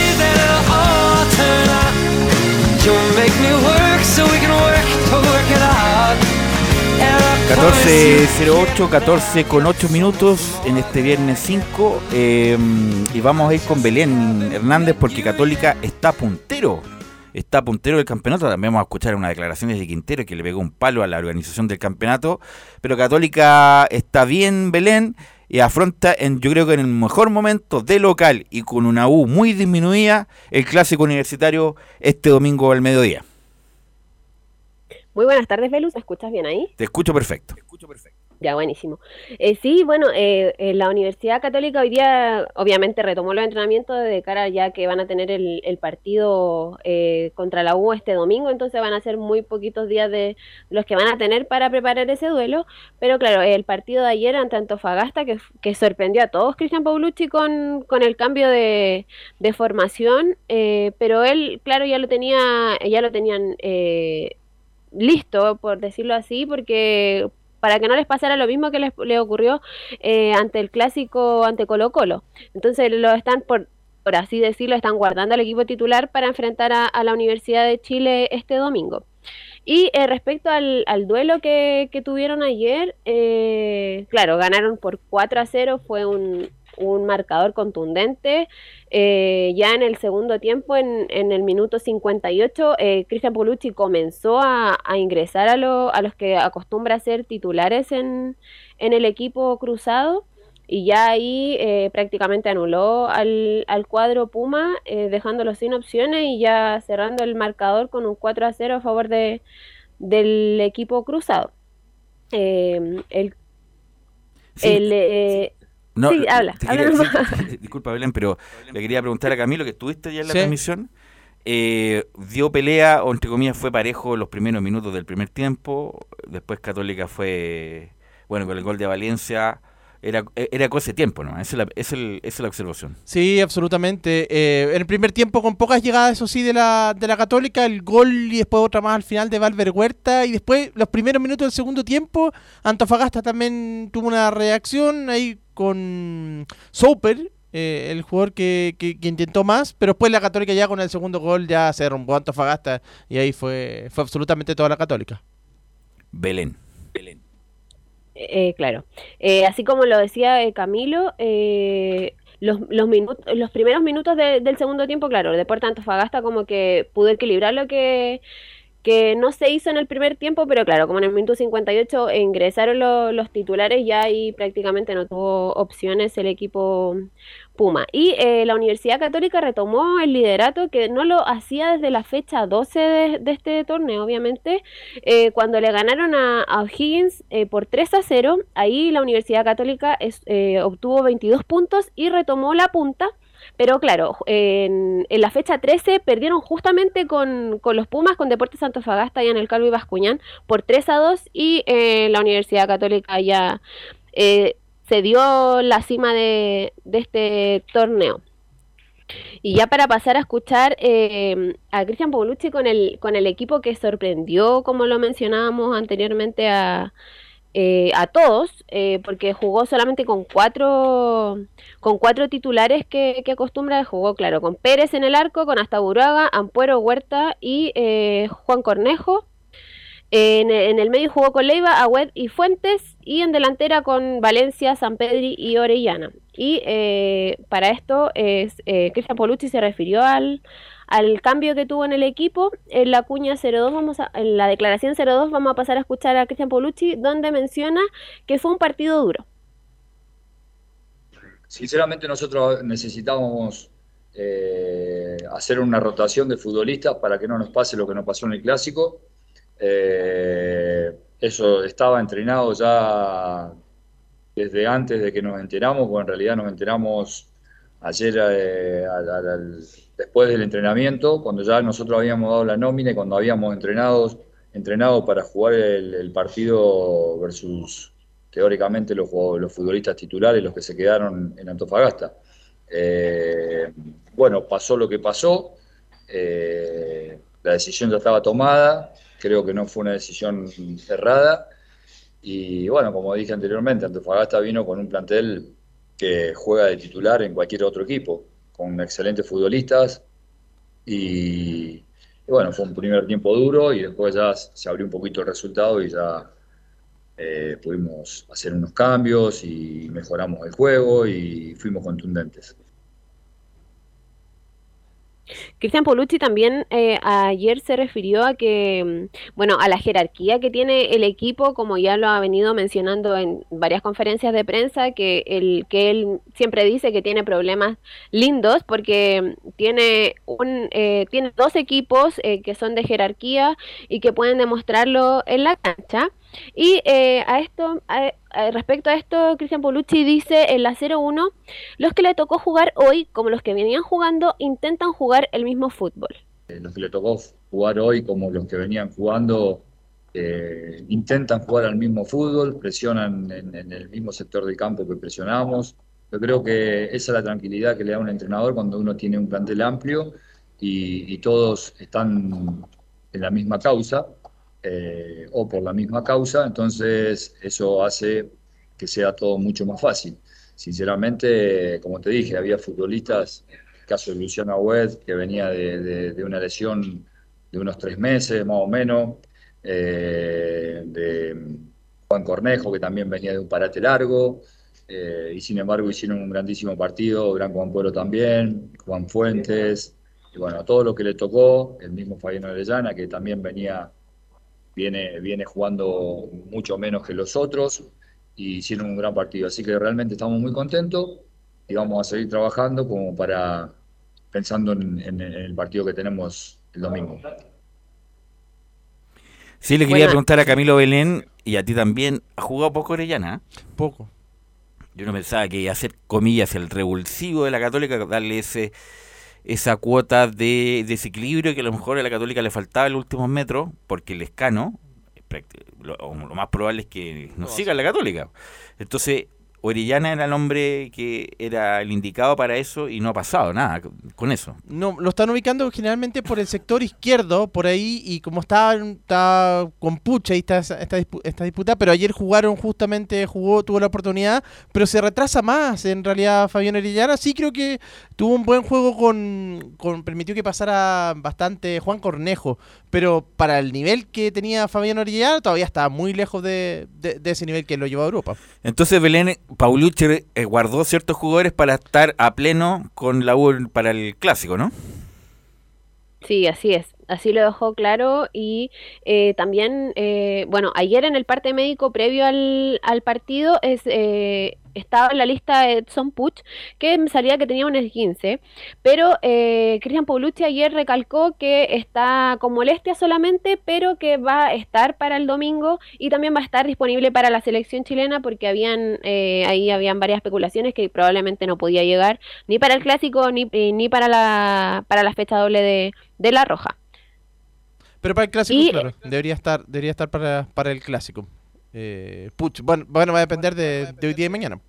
turn out. You'll make me work so we can work to work it out. 14.08, 14 con 8 minutos en este viernes 5 eh, y vamos a ir con Belén Hernández porque Católica está puntero, está puntero del campeonato, también vamos a escuchar unas declaraciones de Quintero que le pegó un palo a la organización del campeonato, pero Católica está bien Belén y afronta en, yo creo que en el mejor momento de local y con una U muy disminuida el clásico universitario este domingo al mediodía. Muy buenas tardes, Velus. ¿Me escuchas bien ahí? Te escucho perfecto. Ya, buenísimo. Eh, sí, bueno, eh, eh, la Universidad Católica hoy día obviamente retomó los entrenamientos de cara ya que van a tener el, partido contra la U este domingo, entonces van a ser muy poquitos días de los que van a tener para preparar ese duelo. Pero claro, el partido de ayer ante Antofagasta que, que sorprendió a todos Cristian Paulucci con, con el cambio de, de formación, pero él, claro, ya lo tenía, ya lo tenían listo, por decirlo así, porque para que no les pasara lo mismo que les, le ocurrió eh, ante el clásico ante Colo Colo. Entonces lo están, por, por así decirlo, están guardando al equipo titular para enfrentar a, la Universidad de Chile este domingo. Y eh, respecto al, duelo que, que, tuvieron ayer, eh, claro, ganaron por 4 a 0, fue un, un marcador contundente. Eh, ya en el segundo tiempo, en, en el minuto 58, eh, Cristian Polucci comenzó a, a ingresar a, lo, a, los que acostumbra ser titulares en, en el equipo cruzado y ya ahí eh, prácticamente anuló al, al cuadro Puma, eh, dejándolo sin opciones y ya cerrando el marcador con un 4 a 0 a favor de, del equipo cruzado. Eh, el, Sí. el, No, sí, habla. te habla disculpa, Belén, pero le quería preguntar a Camilo, que estuviste ya en la Sí. transmisión. eh, dio pelea, o entre comillas, fue parejo los primeros minutos del primer tiempo. Después Católica fue, bueno, con el gol de Valencia. Era, era cosa de tiempo, ¿no? Esa es la, esa es el- esa es la observación. Sí, absolutamente. Eh, en el primer tiempo con pocas llegadas, eso sí, de la, de la Católica, el gol y después otra más al final de Valver Huerta. Y después, los primeros minutos del segundo tiempo, Antofagasta también tuvo una reacción ahí con Soper, eh, el jugador que, que- que intentó más. Pero después la Católica ya con el segundo gol ya se derrumbó a Antofagasta y ahí fue, fue absolutamente toda la Católica. Belén. Eh, claro. Eh, así como lo decía eh, Camilo, eh, los, los, minutos, los primeros minutos de- del segundo tiempo, claro, Deportes Antofagasta como que pudo equilibrar lo que, que no se hizo en el primer tiempo, pero claro, como en el minuto 58 ingresaron lo- los titulares, ya ahí prácticamente no tuvo opciones el equipo Puma. Y eh, la Universidad Católica retomó el liderato que no lo hacía desde la fecha 12 de, este torneo, obviamente, eh, cuando le ganaron a, a O'Higgins eh, por 3 a 0, ahí la Universidad Católica obtuvo 22 puntos y retomó la punta. Pero claro, en, en la fecha 13 perdieron justamente con, con los Pumas, con Deportes Antofagasta y en el Calvo y Bascuñán por 3 a 2 y eh, la Universidad Católica ya eh, se dio la cima de, este torneo. Y ya para pasar a escuchar eh, a Cristian Paulucci con el, con el equipo que sorprendió, como lo mencionábamos anteriormente, a, eh, a todos, eh, porque jugó solamente con cuatro, con cuatro titulares que, que acostumbra, jugó claro, con Pérez en el arco, con Astaburaga, Ampuero, Huerta y eh, Juan Cornejo. En, el medio jugó con Leiva, Agüed y Fuentes y en delantera con Valencia, San Pedri y Orellana. Y eh, para esto es, eh, Cristian Polucci se refirió al, al cambio que tuvo en el equipo. En la cuña 02, vamos a, en la declaración 02 vamos a pasar a escuchar a Cristian Polucci donde menciona que fue un partido duro. Sinceramente nosotros necesitábamos eh, hacer una rotación de futbolistas para que no nos pase lo que nos pasó en el clásico. Eh, eso estaba entrenado ya desde antes de que nos enteramos, porque en realidad nos enteramos ayer eh, al- después del entrenamiento, cuando ya nosotros habíamos dado la nómina y cuando habíamos entrenado, entrenado para jugar el, partido versus teóricamente los, futbolistas titulares, los que se quedaron en Antofagasta. Eh, bueno, pasó lo que pasó, eh, la decisión ya estaba tomada, creo que no fue una decisión errada. Y bueno, como dije anteriormente, Antofagasta vino con un plantel que juega de titular en cualquier otro equipo, con excelentes futbolistas. Y, bueno, fue un primer tiempo duro y después ya se abrió un poquito el resultado y ya eh, pudimos hacer unos cambios y mejoramos el juego y fuimos contundentes. Cristian Polucci también eh, ayer se refirió a que, mm, bueno, a la jerarquía que tiene el equipo, como ya lo ha venido mencionando en varias conferencias de prensa, que, el, que él siempre dice que tiene problemas lindos porque mm, tiene, un, eh, tiene dos equipos eh, que son de jerarquía y que pueden demostrarlo en la cancha. Y eh, a esto, a- a- respecto a esto, Cristian Polucci dice en la 0-1, los que le tocó jugar hoy, como los que venían jugando, intentan jugar el mismo fútbol. Eh, los que le tocó jugar hoy, como los que venían jugando, eh, intentan jugar al mismo fútbol, presionan en, el mismo sector del campo que presionamos. Yo creo que esa es la tranquilidad que le da un entrenador cuando uno tiene un plantel amplio y todos están en la misma causa eh, o por la misma causa, entonces eso hace que sea todo mucho más fácil. Sinceramente, como te dije, había futbolistas, el caso de Luciano Agüed, que venía de, de- de una lesión de unos tres meses más o menos, eh, de Juan Cornejo, que también venía de un parate largo, eh, y sin embargo hicieron un grandísimo partido, Gran Juan Pueblo también, Juan Fuentes, y bueno, todo lo que le tocó, el mismo Fabián Orellana, que también venía viene, viene jugando mucho menos que los otros y hicieron un gran partido. Así que realmente estamos muy contentos y vamos a seguir trabajando como para pensando en, en- en el partido que tenemos el domingo. Sí, le quería preguntar a Camilo Belén y a ti también. ¿Ha jugado poco Orellana? Poco. Yo no pensaba que ser, comillas, el revulsivo de la Católica, darle ese esa cuota de desequilibrio que a lo mejor a la Católica le faltaba en los últimos metros, porque el escano, prácti- lo, más probable es que no siga la Católica. Entonces, Orellana era el hombre que era el indicado para eso y no ha pasado nada con eso. No, lo están ubicando generalmente por el sector izquierdo, por ahí, y como está, está con pucha, ahí está esta, esta disputa, pero ayer jugaron justamente, jugó, tuvo la oportunidad, pero se retrasa más en realidad Fabián Orellana. Sí creo que tuvo un buen juego con, con permitió que pasara bastante Juan Cornejo, pero para el nivel que tenía Fabián Orellana todavía está muy lejos de, de- de ese nivel que lo llevó a Europa. Entonces Belén, Paulucci eh, guardó ciertos jugadores para estar a pleno con la U para el clásico, ¿no? Sí, así es. Así lo dejó claro y eh, también, eh, bueno, ayer en el parte médico previo al, al partido es, eh, estaba en la lista Edson Puch, que me salía que tenía un esguince, pero eh, Cristian Paulucci ayer recalcó que está con molestia solamente, pero que va a estar para el domingo y también va a estar disponible para la selección chilena porque habían eh, ahí habían varias especulaciones que probablemente no podía llegar ni para el clásico ni, eh, ni para la para la fecha doble de, de la roja. Pero para el clásico, Y- claro, debería estar, debería estar para, para el clásico. Eh, Puch, bueno, bueno, va a depender de, de hoy día y mañana.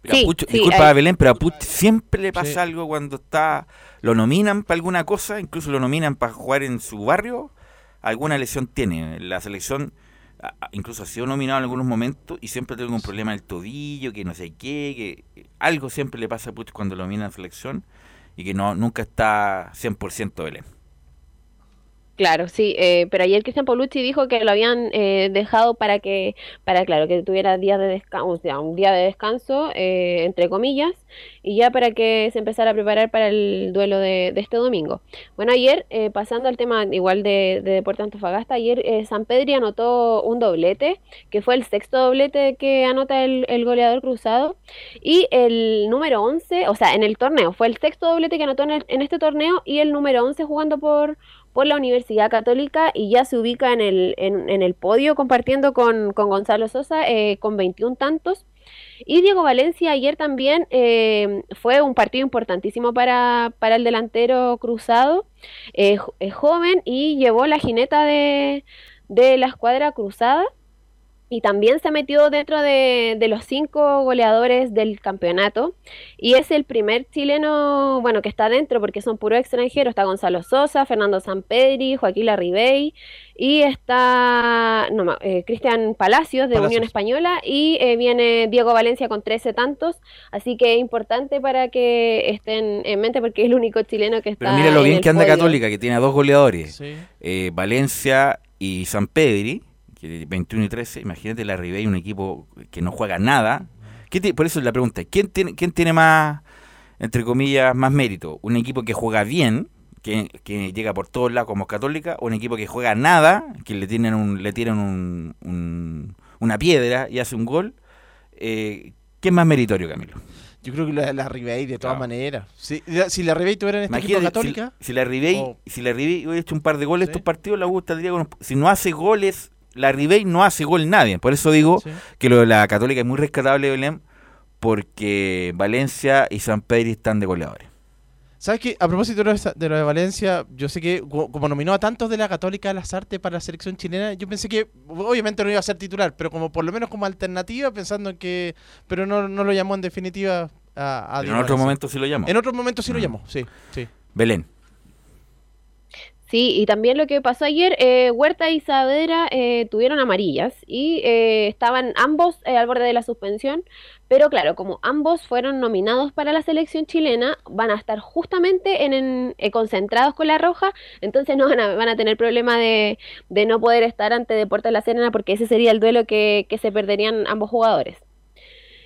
Pero a Sí, Puch- sí, disculpa hay- Belén, pero a Puch siempre le pasa Sí. algo cuando está, lo nominan para alguna cosa, incluso lo nominan para jugar en su barrio, alguna lesión tiene. La selección incluso ha sido nominado en algunos momentos y siempre tiene un problema del tobillo, que no sé qué, que algo siempre le pasa a Puch cuando lo nominan a selección y que no nunca está 100% Belén. Claro, sí, eh, pero ayer Cristian Paulucci dijo que lo habían eh, dejado para que, para claro, que tuviera días de descanso, o sea, un día de descanso, eh, entre comillas, y ya para que se empezara a preparar para el duelo de, de este domingo. Bueno, ayer, eh, pasando al tema igual de, de Deportes Antofagasta, ayer eh, San Pedri anotó un doblete, que fue el sexto doblete que anota el, goleador cruzado, y el número 11, o sea, en el torneo, fue el sexto doblete que anotó en este torneo, y el número 11 jugando por por la Universidad Católica y ya se ubica en el, en, el podio compartiendo con, con Gonzalo Sosa eh, con 21 tantos. Y Diego Valencia ayer también eh, fue un partido importantísimo para, para el delantero cruzado, eh, es joven y llevó la jineta de, de la escuadra cruzada. Y también se metió dentro de, de los cinco goleadores del campeonato. Y es el primer chileno, bueno, que está dentro porque son puros extranjeros. Está Gonzalo Sosa, Fernando Sampedri, Joaquín Larribey y está no, eh, Cristian Palacios de Palacios. Unión Española y eh, viene Diego Valencia con 13 tantos. Así que es importante para que estén en mente porque es el único chileno que está Pero mira lo en bien el que anda podio. Católica, que tiene a dos goleadores, Sí. eh, Valencia y San Pedri, que 21 y 13, imagínate la Ribey, un equipo que no juega nada. ¿Qué te- por eso es la pregunta, ¿quién tiene, quién tiene más, entre comillas, más mérito? ¿Un equipo que juega bien, que, que llega por todos lados como Católica, o un equipo que juega nada, que le tienen, un, le tiran un- un- una piedra y hace un gol? Eh, ¿Qué es más meritorio, Camilo? Yo creo que la, la Ribey, de todas maneras. Si, la- si la Ribey tuviera en este equipo Imagínate, católica. Si, si la Ribey, Oh. si la Ribey hubiera hecho un par de goles estos partidos, la U estaría con- Si no hace goles, la Ribey no hace gol nadie. Por eso digo que lo de la Católica es muy rescatable, Belén, porque Valencia y San Pedro están de goleadores. ¿Sabes qué? A propósito de lo de, de de Valencia, yo sé que co- como nominó a tantos de la Católica a las artes para la selección chilena, yo pensé que obviamente no iba a ser titular, pero como por lo menos como alternativa, pensando en que. Pero no, no lo llamó en definitiva a, en otro momento sí lo llamó. En otro momento sí lo Mm. llamó, sí, sí. Belén. Sí, y también lo que pasó ayer, eh, Huerta y Saavedra eh, tuvieron amarillas y eh, estaban ambos eh, al borde de la suspensión, pero claro, como ambos fueron nominados para la selección chilena, van a estar justamente en, eh, concentrados con la roja, entonces no van a, van a tener problema de, de no poder estar ante Deportes La Serena porque ese sería el duelo que se perderían ambos jugadores.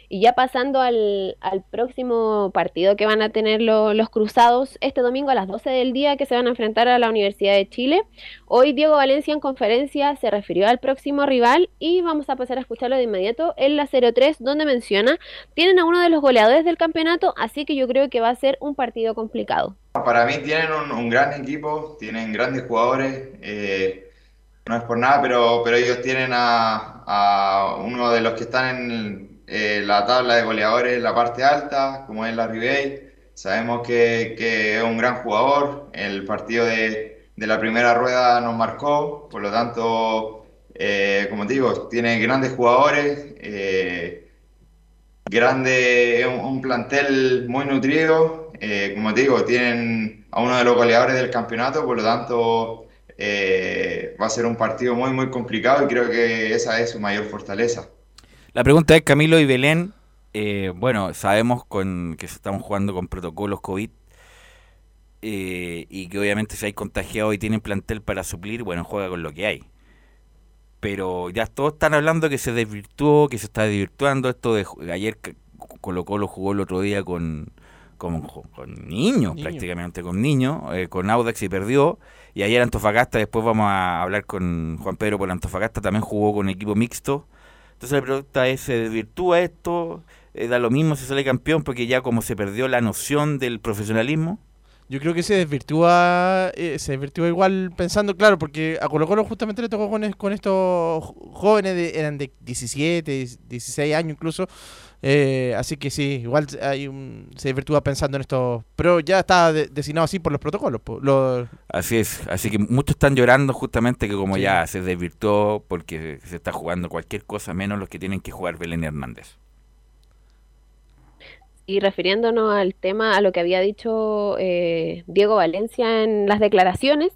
Y ya pasando al, al próximo partido que van a tener lo- los cruzados este domingo a las 12 del día que se van a enfrentar a la Universidad de Chile. Hoy Diego Valencia en conferencia se refirió al próximo rival y vamos a pasar a escucharlo de inmediato en la 03 donde menciona, tienen a uno de los goleadores del campeonato, así que yo creo que va a ser un partido complicado. Para mí tienen un, gran equipo, tienen grandes jugadores, eh, no es por nada, pero, pero ellos tienen a, a uno de los que están en eh, la tabla de goleadores en la parte alta, como es la Ribey. Sabemos que, que es un gran jugador, el partido de, de la primera rueda nos marcó, por lo tanto, eh, como te digo, tiene grandes jugadores. eh, grande, un, un plantel muy nutrido. eh, como te digo, tienen a uno de los goleadores del campeonato, por lo tanto eh, va a ser un partido muy, muy complicado y creo que esa es su mayor fortaleza. La pregunta es, Camilo y Belén, eh, bueno, sabemos con que estamos jugando con protocolos COVID eh, y que obviamente si hay contagiados y tienen plantel para suplir, bueno, juega con lo que hay. Pero ya todos están hablando que se desvirtuó, que se está desvirtuando esto de ayer Colo Colo jugó el otro día con, con, con niños, Niños. prácticamente con niños, eh, con Audax y perdió. Y ayer Antofagasta, después vamos a hablar con Juan Pedro por Antofagasta, también jugó con equipo mixto. Entonces la pregunta es, ¿se desvirtúa esto? Eh, ¿Da lo mismo si sale campeón? Porque ya como se perdió la noción del profesionalismo. Yo creo que se desvirtúa, eh, se desvirtúa igual pensando, claro, porque a Colo Colo justamente le tocó con, con estos jóvenes, de, eran de 17, 16 años incluso, eh, así que sí, igual hay un, se desvirtúa pensando en esto, pero ya está de- designado así por los protocolos. po, los- Así es, así que muchos están llorando justamente que como Sí. ya se desvirtuó porque se está jugando cualquier cosa menos los que tienen que jugar Belén Hernández. Y refiriéndonos al tema, a lo que había dicho eh, Diego Valencia en las declaraciones,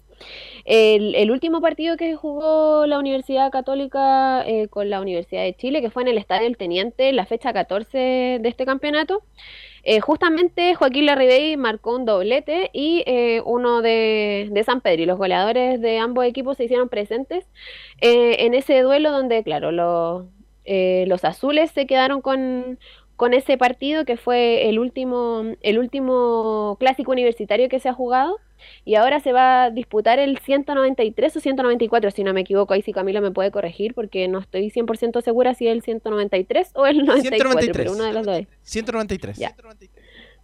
el, el último partido que jugó la Universidad Católica eh, con la Universidad de Chile, que fue en el Estadio El Teniente, la fecha 14 de este campeonato, eh, justamente Joaquín Larribey marcó un doblete y eh, uno de, San Pedro y los goleadores de ambos equipos se hicieron presentes eh, en ese duelo donde, claro, los, los azules se quedaron con, con ese partido que fue el último, el último clásico universitario que se ha jugado. Y ahora se va a disputar el 193 o 194, si no me equivoco. Ahí sí Camilo me puede corregir porque no estoy 100% segura si es el 193 o el 94, 193. pero uno de los dos. es. 193. Ya.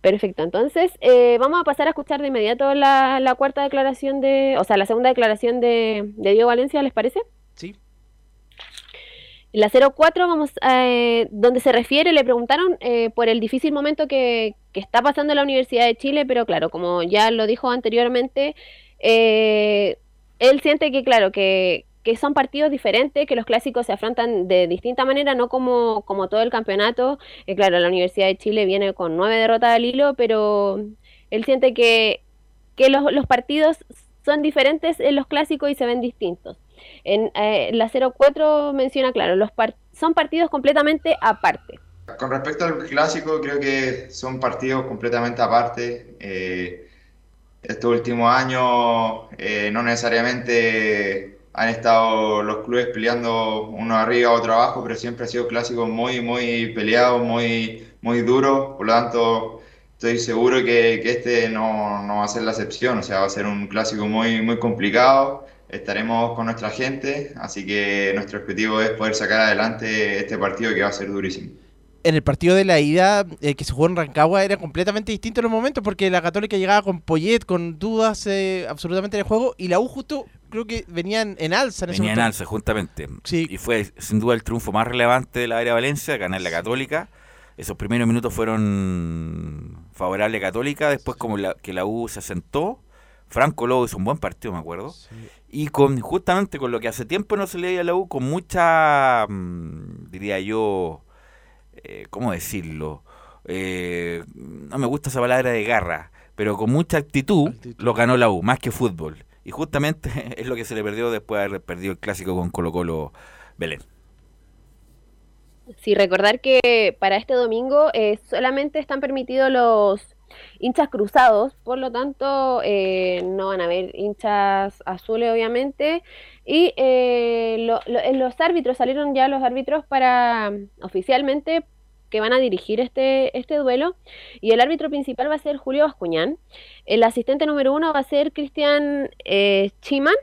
Perfecto, entonces eh, vamos a pasar a escuchar de inmediato la, la cuarta declaración de, o sea, la segunda declaración de, de Diego Valencia, ¿les parece? Sí. La 04, vamos, eh, donde se refiere, le preguntaron eh, por el difícil momento que, que está pasando la Universidad de Chile, pero claro, como ya lo dijo anteriormente, eh, él siente que, claro, que, son partidos diferentes, que los clásicos se afrontan de distinta manera, no como, como todo el campeonato. Eh, claro, la Universidad de Chile viene con nueve derrotas al hilo, pero él siente que, que los, los partidos son diferentes en los clásicos y se ven distintos. En eh, la 04 menciona, claro, los par- son partidos completamente aparte. Con respecto al clásico, creo que son partidos completamente aparte. Eh, estos últimos años eh, no necesariamente han estado los clubes peleando uno arriba, otro abajo, pero siempre ha sido clásico muy, muy peleado, muy, muy duro. Por lo tanto, estoy seguro que, que este no, no va a ser la excepción. O sea, va a ser un clásico muy, muy complicado. Estaremos con nuestra gente, así que nuestro objetivo es poder sacar adelante este partido que va a ser durísimo en el partido de la ida eh, que se jugó en Rancagua era completamente distinto en los momentos porque la Católica llegaba con Poyet, con dudas eh, absolutamente en el juego y la U justo creo que venían en alza en ese Venía en alza, justamente. Y fue sin duda el triunfo más relevante de la área Valencia, ganar la Católica. Esos primeros minutos fueron favorables a Católica, después como la, que la U se asentó, Franco Lobo hizo un buen partido, me acuerdo. Y con justamente con lo que hace tiempo no se le veía a la U, con mucha, mm, diría yo, eh, ¿cómo decirlo? Eh, no me gusta esa palabra de garra, pero con mucha actitud, lo ganó la U, más que fútbol. Y justamente es lo que se le perdió después de haber perdido el clásico con Colo Colo Belén. Sí, recordar que para este domingo eh, solamente están permitidos los hinchas cruzados, por lo tanto eh, no van a haber hinchas azules obviamente. Y eh, lo- lo- eh, los árbitros, salieron ya los árbitros para oficialmente que van a dirigir este, este duelo. Y el árbitro principal va a ser Julio Bascuñán. El asistente número uno va a ser Cristian eh, Chiman.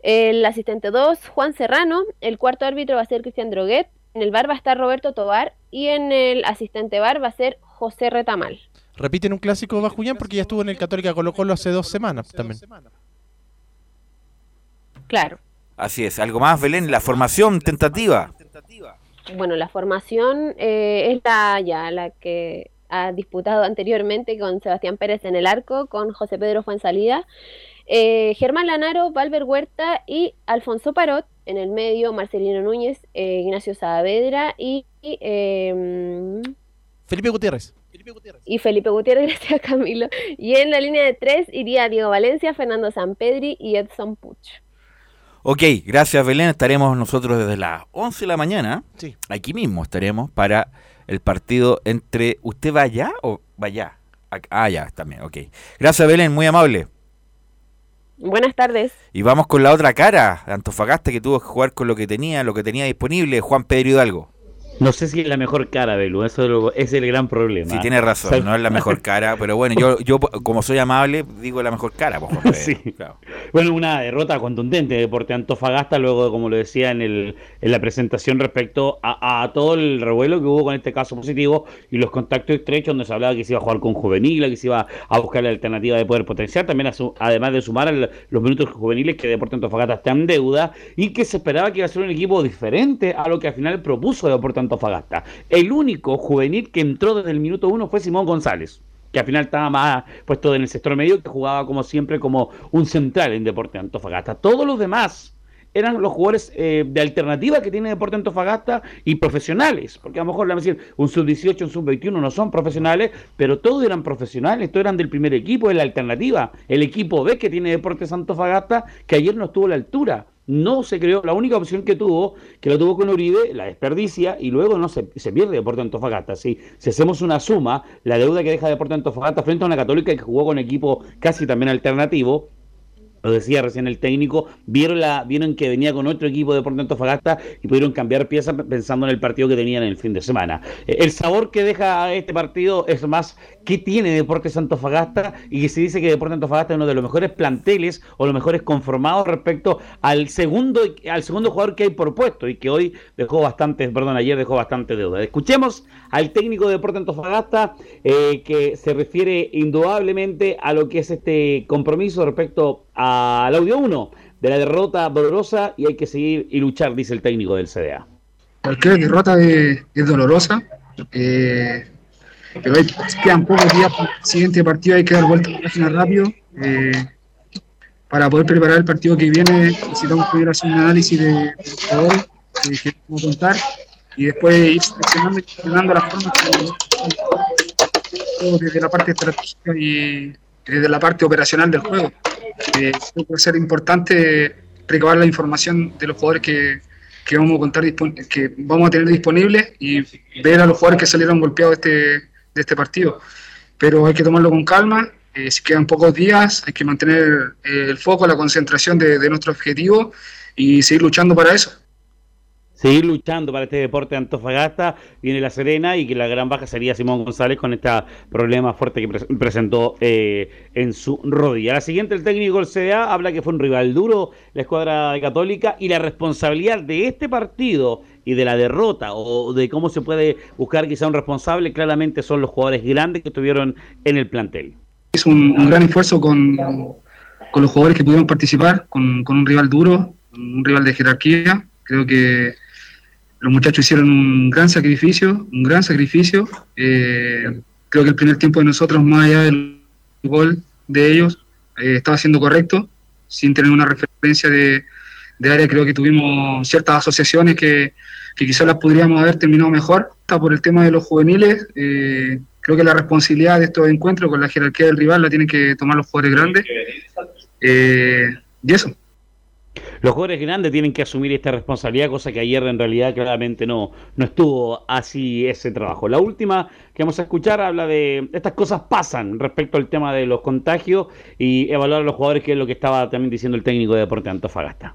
El asistente dos, Juan Serrano. El cuarto árbitro va a ser Cristian Droguet. En el bar va a estar Roberto Tobar. Y en el asistente bar va a ser José Retamal. Repiten un clásico Bascuñán porque ya estuvo en el Católica Colo Colo hace dos semanas también. Claro. Así es. ¿Algo más, Belén? La formación tentativa. Bueno, la formación eh, es la ya la que ha disputado anteriormente con Sebastián Pérez en el arco, con José Pedro Fuensalida, eh, Germán Lanaro, Valver Huerta y Alfonso Parot en el medio, Marcelino Núñez, eh, Ignacio Saavedra y, y, Felipe Gutiérrez. y Felipe Gutiérrez, gracias Camilo. Y en la línea de tres iría Diego Valencia, Fernando Sampedri y Edson Puch. Ok, gracias Belén. Estaremos nosotros desde las 11 de la mañana. Sí. Aquí mismo estaremos para el partido entre... ¿Usted va allá o va allá? Ac- Ah, ya, también, ok. Gracias Belén, muy amable. Buenas tardes. Y vamos con la otra cara de Antofagasta que tuvo que jugar con lo que tenía, lo que tenía disponible, Juan Pedro Hidalgo. No sé si es la mejor cara, Belu, eso es, lo- es el gran problema. Sí, tiene razón, no es la mejor cara, pero bueno, yo, yo como soy amable, digo la mejor cara, pues, Pedro. Sí. Bueno, una derrota contundente de Deporte Antofagasta, luego, como lo decía en, el, en la presentación, respecto a, a todo el revuelo que hubo con este caso positivo y los contactos estrechos, donde se hablaba que se iba a jugar con juveniles, que se iba a buscar la alternativa de poder potenciar, también su- además de sumar al- los minutos juveniles que Deporte Antofagasta está en deuda y que se esperaba que iba a ser un equipo diferente a lo que al final propuso Deporte Antofagasta. El único juvenil que entró desde el minuto uno fue Simón González que al final estaba más puesto en el sector medio, que jugaba como siempre como un central en Deporte Antofagasta. Todos los demás eran los jugadores eh, de alternativa que tiene Deporte Antofagasta y profesionales, porque a lo mejor, le vamos a decir, un sub-18, un sub-21 no son profesionales, pero todos eran profesionales, todos eran del primer equipo, de la alternativa. El equipo B que tiene Deportes Antofagasta, que ayer no estuvo a la altura. No se creó, la única opción que tuvo, que lo tuvo con Uribe, la desperdicia y luego no se, se pierde Deporte Antofagasta. Si, si hacemos una suma, la deuda que deja Deporte Antofagasta frente a una católica que jugó con equipo casi también alternativo, lo decía recién el técnico, vieron que venía con otro equipo de Deportes Antofagasta y pudieron cambiar piezas pensando en el partido que tenían en el fin de semana. Eh, El sabor que deja este partido es más qué tiene Deportes Antofagasta y que se dice que Deportes Antofagasta es uno de los mejores planteles o los mejores conformados respecto al segundo al segundo jugador que hay por puesto y que hoy dejó bastante, perdón, ayer dejó bastante deuda. Escuchemos al técnico de Deportes Antofagasta eh, que se refiere indudablemente a lo que es este compromiso respecto al audio 1 de la derrota dolorosa y hay que seguir y luchar, dice el técnico del CDA. Cualquier derrota es, es dolorosa, eh, pero hay, quedan pocos días para el siguiente partido, hay que dar vuelta a la página rápido. eh, para poder preparar el partido que viene, necesitamos poder hacer un análisis de, de eh, que vamos a contar y después ir seleccionando y seleccionando las formas que- desde la parte estratégica y desde la parte operacional del juego. Eh, creo va ser importante recabar la información de los jugadores que, vamos a contar que vamos a tener disponibles y ver a los jugadores que salieron golpeados de este, de este partido. Pero hay que tomarlo con calma, eh, si quedan pocos días, hay que mantener eh, el foco, la concentración de, de nuestro objetivo y seguir luchando para eso. Seguir luchando para este deporte de Antofagasta, viene La Serena y que la gran baja sería Simón González con este problema fuerte que pre- presentó eh, en su rodilla. La siguiente, el técnico del CDA habla que fue un rival duro, la escuadra Católica, y la responsabilidad de este partido y de la derrota o de cómo se puede buscar quizá un responsable, claramente son los jugadores grandes que estuvieron en el plantel. Hizo un, un gran esfuerzo con, con los jugadores que pudieron participar, con, con un rival duro, un rival de jerarquía. Creo que los muchachos hicieron un gran sacrificio, un gran sacrificio. Eh, creo que el primer tiempo de nosotros, más allá del gol de ellos, eh, estaba siendo correcto, sin tener una referencia de, de área. Creo que tuvimos ciertas asociaciones que, que quizás las podríamos haber terminado mejor. Está Por el tema de los juveniles, eh, creo que la responsabilidad de estos encuentros con la jerarquía del rival la tienen que tomar los jugadores grandes. Eh, y eso. Los jugadores grandes tienen que asumir esta responsabilidad, cosa que ayer en realidad claramente no, no estuvo así ese trabajo. La última que vamos a escuchar habla de estas cosas pasan respecto al tema de los contagios y evaluar a los jugadores, que es lo que estaba también diciendo el técnico de Deporte de Antofagasta.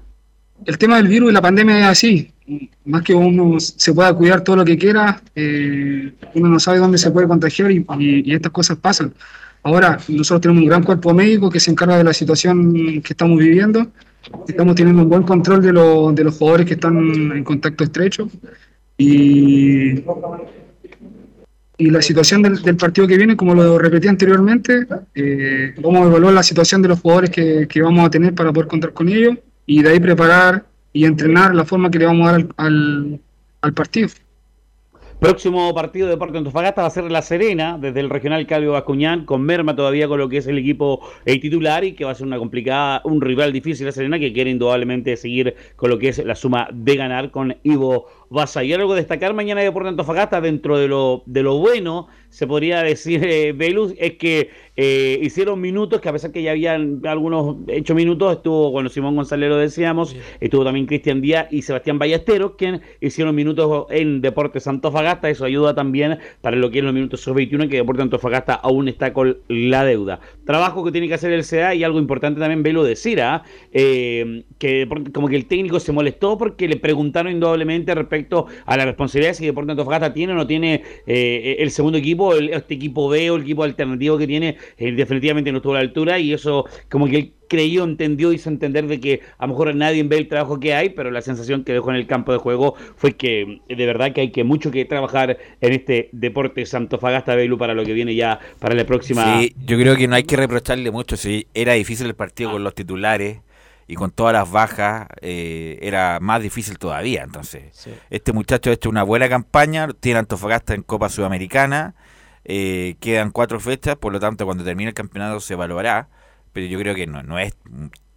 El tema del virus y la pandemia es así. Más que uno se pueda cuidar todo lo que quiera, eh, uno no sabe dónde se puede contagiar y, y- y estas cosas pasan. Ahora, nosotros tenemos un gran cuerpo médico que se encarga de la situación que estamos viviendo. Estamos teniendo un buen control de, lo- de los jugadores que están en contacto estrecho. Y, y la situación del, partido que viene, como lo repetí anteriormente, eh, vamos a evaluar la situación de los jugadores que, que vamos a tener para poder contar con ellos y de ahí preparar y entrenar la forma que le vamos a dar al- al partido. Próximo partido de Deporte Antofagasta va a ser La Serena, desde el regional Calvio Bascuñán, con merma todavía con lo que es el equipo titular y que va a ser una complicada, un rival difícil La Serena que quiere indudablemente seguir con lo que es la suma de ganar con Ivo Baza. Y algo destacar mañana de Deporte Antofagasta dentro de lo, de lo bueno, se podría decir, eh, Velus, es que eh, hicieron minutos, que a pesar que ya habían algunos hecho minutos, estuvo, bueno, Simón González lo decíamos, estuvo también Cristian Díaz y Sebastián Ballesteros, quien hicieron minutos en Deportes Antofagasta, eso ayuda también para lo que es los minutos sub-21, que Deportes Antofagasta aún está con la deuda. Trabajo que tiene que hacer el CA y algo importante también Velo decir, ¿ah? Eh, que como que el técnico se molestó porque le preguntaron indudablemente respecto a la responsabilidad si Deportes Antofagasta tiene o no tiene eh, el segundo equipo, el- este equipo B o el equipo alternativo que tiene, eh, definitivamente no estuvo a la altura y eso como que él creyó, entendió, hizo entender de que a lo mejor nadie ve el trabajo que hay, pero la sensación que dejó en el campo de juego fue que eh, de verdad que hay que mucho que trabajar en este deporte Santofagasta Belu para lo que viene ya para la próxima. Sí, yo creo que no hay que reprocharle mucho. Si era difícil el partido con los titulares y con todas las bajas, eh, era más difícil todavía. Entonces, este muchacho ha hecho una buena campaña, tiene Antofagasta en Copa Sudamericana, eh, quedan cuatro fechas, por lo tanto, cuando termine el campeonato se evaluará. Pero yo creo que no, no es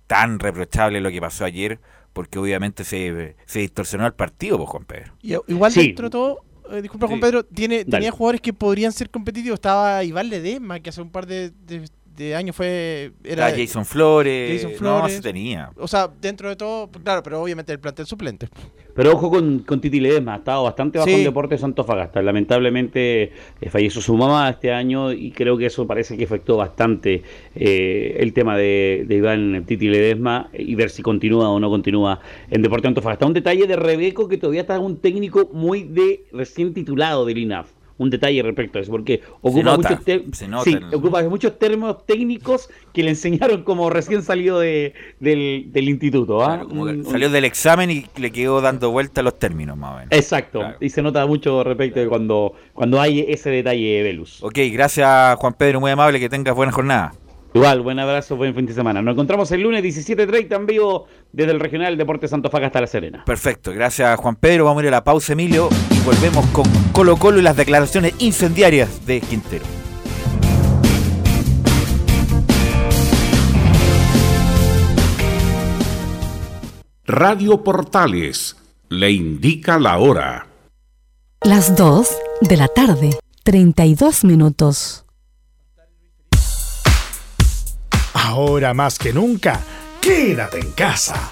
tan reprochable lo que pasó ayer, porque obviamente se, se distorsionó el partido, pues, Juan Pedro. Y, igual Sí. dentro de todo, eh, disculpa Juan Sí. Pedro, tiene, Dale. tenía jugadores que podrían ser competitivos. Estaba Iván Ledesma, que hace un par de, de- de años fue... Era Está Jason Flores, Jason no, se tenía. O sea, dentro de todo, claro, pero obviamente el plantel suplente. Pero ojo con, con Titi Ledesma, ha estado bastante bajo Sí. en Deportes Antofagasta. Lamentablemente eh, falleció su mamá este año y creo que eso parece que afectó bastante eh, el tema de, de Iván Titi Ledesma y ver si continúa o no continúa en Deportes Antofagasta. Un detalle de Rebeco que todavía está un técnico muy de recién titulado del INAF. Un detalle respecto a eso, porque ocupa, nota, muchos, sí, ocupa muchos términos técnicos que le enseñaron como recién salido de, del, del instituto. ¿ah? Como que salió del examen y le quedó dando vuelta los términos, más o menos. Exacto, y se nota mucho respecto de cuando, cuando hay ese detalle, Velus. Ok, gracias Juan Pedro, muy amable, que tengas buena jornada. Igual, buen abrazo, buen fin de semana. Nos encontramos el lunes 17.30 en vivo desde el Regional Deportes Antofagasta La Serena. Perfecto, gracias Juan Pedro, vamos a ir a la pausa Emilio volvemos con Colo Colo y las declaraciones incendiarias de Quintero. Radio Portales le indica la hora. Las 2 de la tarde, 32 minutos. Ahora más que nunca, quédate en casa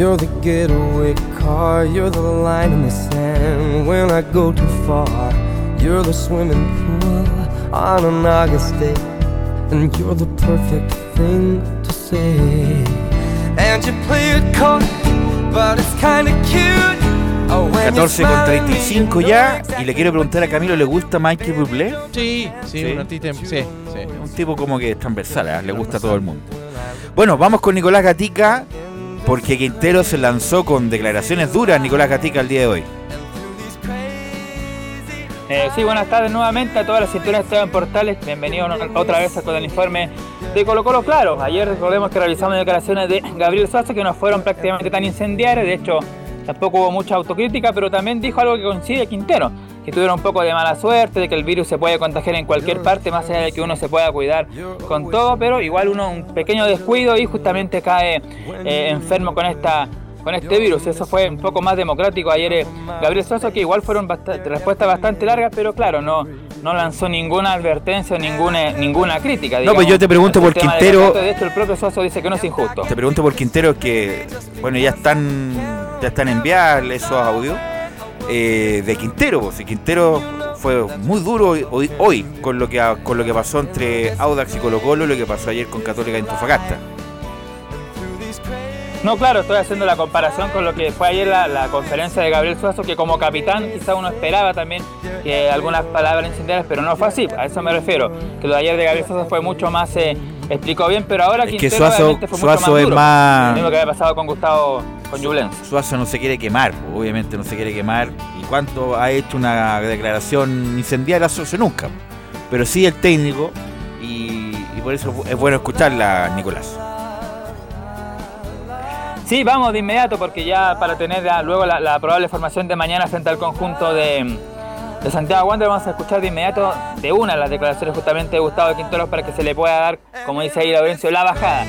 You're the getaway car. You're the line in the sand when I go too far. You're the swimming pool on an August day. And you're the perfect thing to say. And you play it cold, but it's kinda cute. Oh, when you 14 con smile at me, 35 ya. Y le quiero preguntar a Camilo, ¿le gusta Michael Bublé? Sí, sí, un artista. Sí, sí. Un tipo como que es transversal, ¿eh? le gusta a todo el mundo. Bueno, vamos con Nicolás Gatica, porque Quintero se lanzó con declaraciones duras, Nicolás Gatica, el día de hoy. Eh, sí, buenas tardes nuevamente a todas las sintonías de en Portales. Bienvenidos otra vez con el informe de Colo Colo Claro. Ayer recordemos que realizamos declaraciones de Gabriel Suazo que no fueron prácticamente tan incendiarias. De hecho, tampoco hubo mucha autocrítica, pero también dijo algo que coincide Quintero. Que tuvieron un poco de mala suerte, de que el virus se puede contagiar en cualquier parte, más allá de que uno se pueda cuidar con todo, pero igual uno un pequeño descuido y justamente cae eh, enfermo con esta con este virus. Eso fue un poco más democrático ayer eh, Gabriel Soso, que igual fueron bast- respuestas bastante largas, pero claro, no, no lanzó ninguna advertencia, ninguna, ninguna crítica. No, pues yo te pregunto por Quintero- retrato. De hecho, el propio Soso dice que no es injusto. Te pregunto por Quintero que, bueno, ya están ya están enviados esos audios eh, de Quintero. pues, y Quintero fue muy duro hoy, hoy con lo que con lo que pasó entre Audax y Colo Colo, lo que pasó ayer con Católica de Antofagasta. No, claro, estoy haciendo la comparación con lo que fue ayer la, la conferencia de Gabriel Suazo, que como capitán quizá uno esperaba también que algunas palabras incendiarias, pero no fue así, a eso me refiero. Que lo de ayer de Gabriel Suazo fue mucho más, eh, explicó bien, pero ahora Es que Quintero Suazo- obviamente fue Suazo mucho más es duro. más- Lo mismo que había pasado con Gustavo, con Ñublense. Suazo no se quiere quemar, pues, obviamente no se quiere quemar. ¿Y cuánto ha hecho una declaración incendiaria? Suazo nunca. Pero sí el técnico y, y por eso es bueno escucharla, Nicolás. Sí, vamos de inmediato porque ya para tener luego la, probable formación de mañana frente al conjunto de, Santiago Wander vamos a escuchar de inmediato de una las declaraciones justamente de Gustavo Quinteros para que se le pueda dar, como dice ahí Laurencio, la bajada.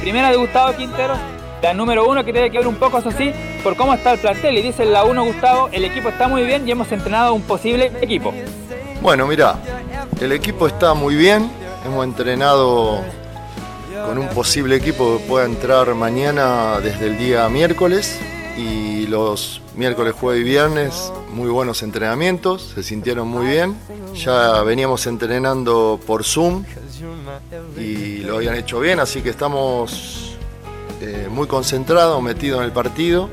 Primera de Gustavo Quinteros, la número uno que tiene que ver un poco, eso sí, por cómo está el plantel. Y dice la uno Gustavo, el equipo está muy bien y hemos entrenado un posible equipo. Bueno, mira, El equipo está muy bien, hemos entrenado con un posible equipo que pueda entrar mañana desde el día miércoles y los miércoles, jueves y viernes muy buenos entrenamientos, se sintieron muy bien. Ya veníamos entrenando por Zoom y lo habían hecho bien, así que estamos eh, muy concentrados, metidos en el partido.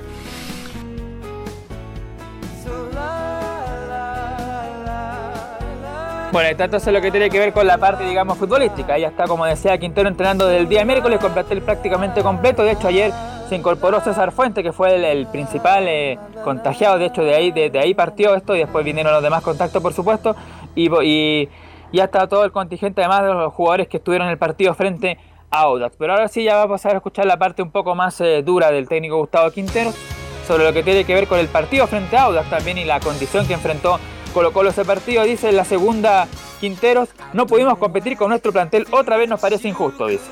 Bueno, esto entonces lo que tiene que ver con la parte, digamos, futbolística. Ya está, como decía Quintero, entrenando del día miércoles con plantel prácticamente completo. De hecho, ayer se incorporó César Fuente, que fue el, principal eh, contagiado. De hecho, de ahí, de, ahí partió esto y después vinieron los demás contactos, por supuesto. Y, y ya está todo el contingente, además de los jugadores que estuvieron en el partido frente a Audax. Pero ahora sí, ya va a pasar a escuchar la parte un poco más eh, dura del técnico Gustavo Quintero sobre lo que tiene que ver con el partido frente a Audax también y la condición que enfrentó Colo Colo ese partido, dice la segunda Quinteros, no pudimos competir con nuestro plantel, otra vez nos parece injusto, dice.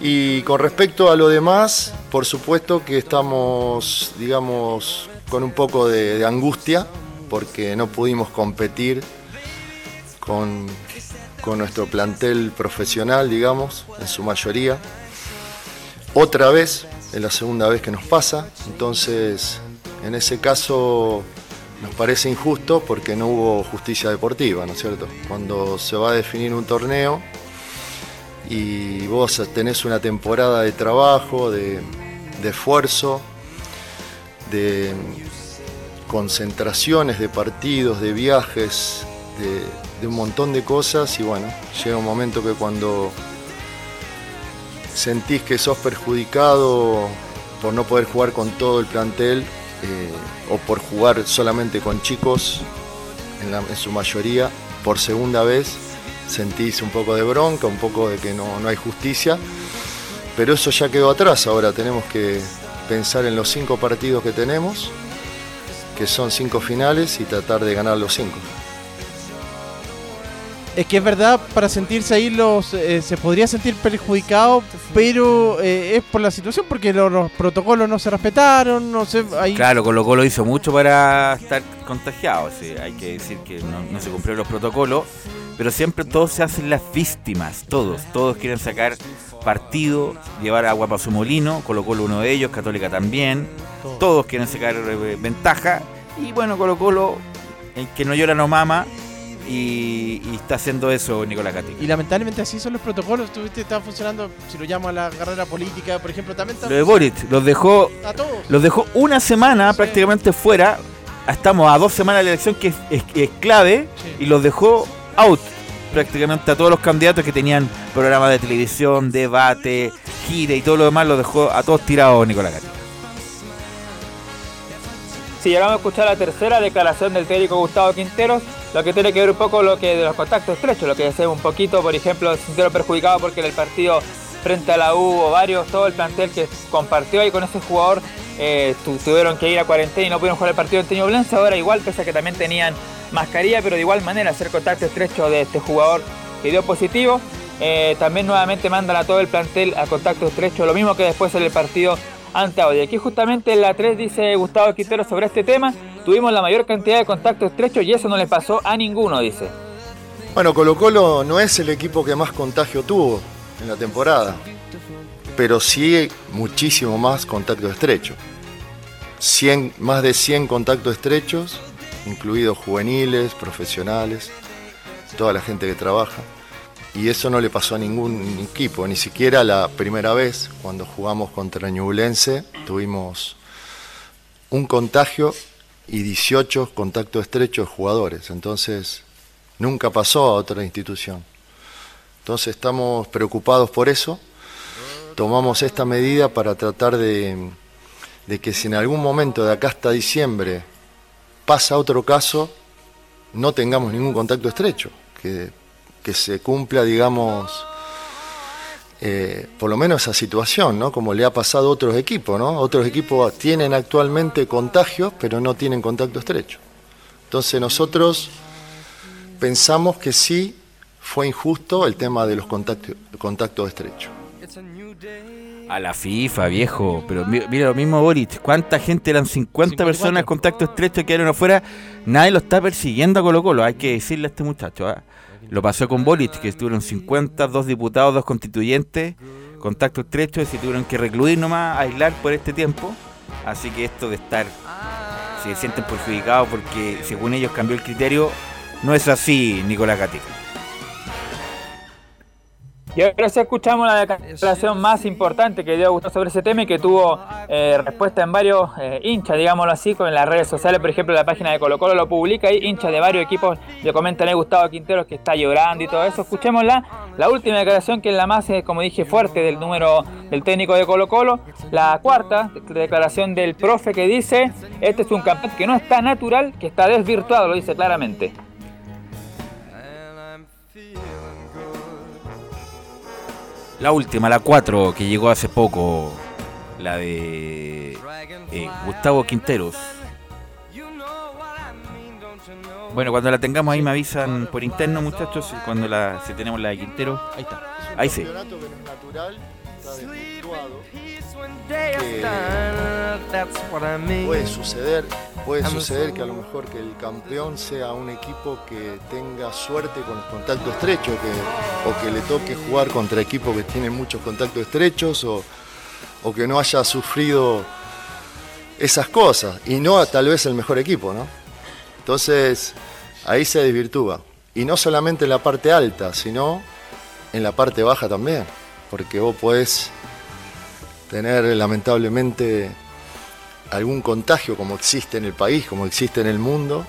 Y con respecto a lo demás, por supuesto que estamos, digamos, con un poco de, de angustia, porque no pudimos competir con, con nuestro plantel profesional, digamos, en su mayoría. Otra vez, es la segunda vez que nos pasa, entonces en ese caso nos parece injusto porque no hubo justicia deportiva, ¿no es cierto? Cuando se va a definir un torneo y vos tenés una temporada de trabajo, de, esfuerzo, de concentraciones, de partidos, de viajes, de, de un montón de cosas y bueno, llega un momento que cuando sentís que sos perjudicado por no poder jugar con todo el plantel, eh, o por jugar solamente con chicos, en, su mayoría, por segunda vez, sentís un poco de bronca, un poco de que no, no, hay justicia, pero eso ya quedó atrás, ahora tenemos que pensar en los cinco partidos que tenemos, que son cinco finales, y tratar de ganar los cinco. Es que es verdad, para sentirse ahí los eh, se podría sentir perjudicado, pero eh, es por la situación, porque los, los, protocolos no se respetaron, no sé. Ahí... Claro, Colo Colo hizo mucho para estar contagiado, sí, hay que decir que no, no, se cumplieron los protocolos, pero siempre todos se hacen las víctimas, todos, todos quieren sacar partido, llevar agua para su molino, Colo Colo uno de ellos, Católica también, todos, todos quieren sacar eh, ventaja, y bueno, Colo Colo, el que no llora no mama, y, y, está haciendo eso Nicolás Gatica. Y lamentablemente así son los protocolos. Tú viste, está funcionando, si lo llamo a la carrera política, por ejemplo, también está Lo de Boric, los dejó, los dejó una semana sí. prácticamente fuera. Estamos a dos semanas de la elección que es, es, es clave sí. y los dejó out prácticamente a todos los candidatos que tenían programas de televisión, debate, gira y todo lo demás, los dejó a todos tirados Nicolás Gatica. Si llegamos a escuchar la tercera declaración del técnico Gustavo Quinteros, lo que tiene que ver un poco lo que de los contactos estrechos, lo que decía un poquito, por ejemplo, se sintieron perjudicados porque en el partido frente a la U o varios, todo el plantel que compartió ahí con ese jugador eh, tuvieron que ir a cuarentena y no pudieron jugar el partido en Teñoblense, ahora igual, pese a que también tenían mascarilla, pero de igual manera hacer contacto estrecho de este jugador que dio positivo. Eh, también nuevamente mandan a todo el plantel a contacto estrecho, lo mismo que después en el partido ante Audi. Aquí justamente en la 3 dice Gustavo Quintero sobre este tema, tuvimos la mayor cantidad de contactos estrechos y eso no le pasó a ninguno, dice. Bueno, Colo Colo no es el equipo que más contagio tuvo en la temporada, pero sí muchísimo más contacto estrecho. 100, más de 100 contactos estrechos, incluidos juveniles, profesionales, toda la gente que trabaja. Y eso no le pasó a ningún equipo, ni siquiera la primera vez cuando jugamos contra Ñublense tuvimos un contagio y 18 contactos estrechos de jugadores. Entonces, nunca pasó a otra institución. Entonces, estamos preocupados por eso. Tomamos esta medida para tratar de, de que si en algún momento de acá hasta diciembre pasa otro caso, no tengamos ningún contacto estrecho. Que que se cumpla, digamos, eh, por lo menos esa situación, ¿no? Como le ha pasado a otros equipos, ¿no? Otros equipos tienen actualmente contagios, pero no tienen contacto estrecho. Entonces nosotros pensamos que sí fue injusto el tema de los contactos, contactos estrechos. A la FIFA, viejo. Pero mira lo mismo, Boris. ¿Cuánta gente eran? 50 personas en contacto estrecho que quedaron afuera. Nadie lo está persiguiendo a Colo Colo. Hay que decirle a este muchacho. ¿eh? Lo pasó con Boric, que estuvieron 50, dos diputados, dos constituyentes, contacto estrecho, y se tuvieron que recluir nomás, aislar por este tiempo. Así que esto de estar, se sienten perjudicados porque según ellos cambió el criterio, no es así, Nicolás Gatica. Y ahora sí escuchamos la declaración más importante que dio Gustavo sobre ese tema y que tuvo eh, respuesta en varios eh, hinchas, digámoslo así, con las redes sociales, por ejemplo, la página de Colo Colo lo publica, hay hinchas de varios equipos le comentan a Gustavo Quinteros que está llorando y todo eso. Escuchémosla, la última declaración que es la más, eh, como dije, fuerte del número del técnico de Colo Colo, la cuarta declaración del profe que dice, este es un campeonato que no está natural, que está desvirtuado, lo dice claramente. La última, la 4, que llegó hace poco, la de eh, Gustavo Quinteros. Bueno, cuando la tengamos ahí me avisan por interno, muchachos, cuando la, si tenemos la de Quintero. Ahí está. Ahí sí. natural, está. Que puede suceder, puede suceder que a lo mejor que el campeón sea un equipo que tenga suerte con los contactos estrechos, que, o que le toque jugar contra equipos que tienen muchos contactos estrechos, o, o que no haya sufrido esas cosas, y no tal vez el mejor equipo, ¿no? Entonces, ahí se desvirtúa. Y no solamente en la parte alta, sino en la parte baja también. Porque vos podés tener lamentablemente algún contagio como existe en el país, como existe en el mundo.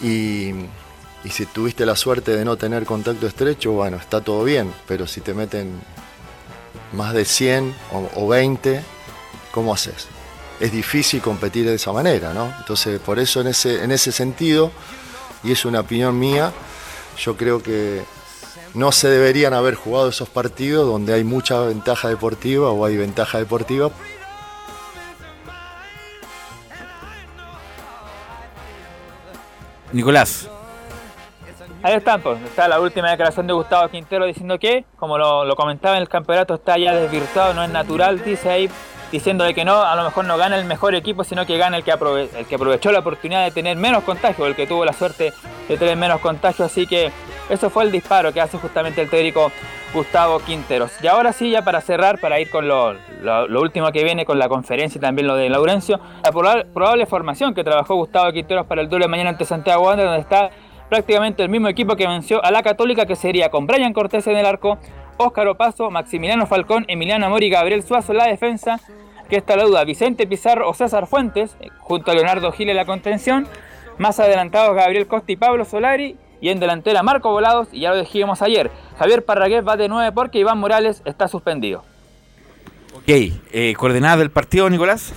Y, y si tuviste la suerte de no tener contacto estrecho, bueno, está todo bien. Pero si te meten más de 100 o, o 20, ¿cómo haces? es difícil competir de esa manera, ¿no? Entonces, por eso en ese, en ese sentido, y es una opinión mía, yo creo que no se deberían haber jugado esos partidos donde hay mucha ventaja deportiva o hay ventaja deportiva. Nicolás. Ahí están, pues, está la última declaración de Gustavo Quintero diciendo que, como lo, lo comentaba en el campeonato, está ya desvirtuado, no es natural, dice ahí diciendo de que no, a lo mejor no gana el mejor equipo, sino que gana el que, el que aprovechó la oportunidad de tener menos contagios, el que tuvo la suerte de tener menos contagios. Así que eso fue el disparo que hace justamente el técnico Gustavo Quinteros. Y ahora sí, ya para cerrar, para ir con lo, lo, último que viene con la conferencia y también lo de Laurencio, la probable, probable formación que trabajó Gustavo Quinteros para el duelo de mañana ante Santiago Wander, donde está prácticamente el mismo equipo que venció a la Católica, que sería con Brian Cortés en el arco, Óscar Opaso, Maximiliano Falcón, Emiliano Amor y Gabriel Suazo la defensa, que está la duda, Vicente Pizarro o César Fuentes, eh, junto a Leonardo Gil en la contención, más adelantados Gabriel Costa y Pablo Solari, y en delantera Marco Volados, y ya lo dijimos ayer, Javier Parragués va de 9 porque Iván Morales está suspendido. Ok, eh, ¿coordenada del partido, Nicolás?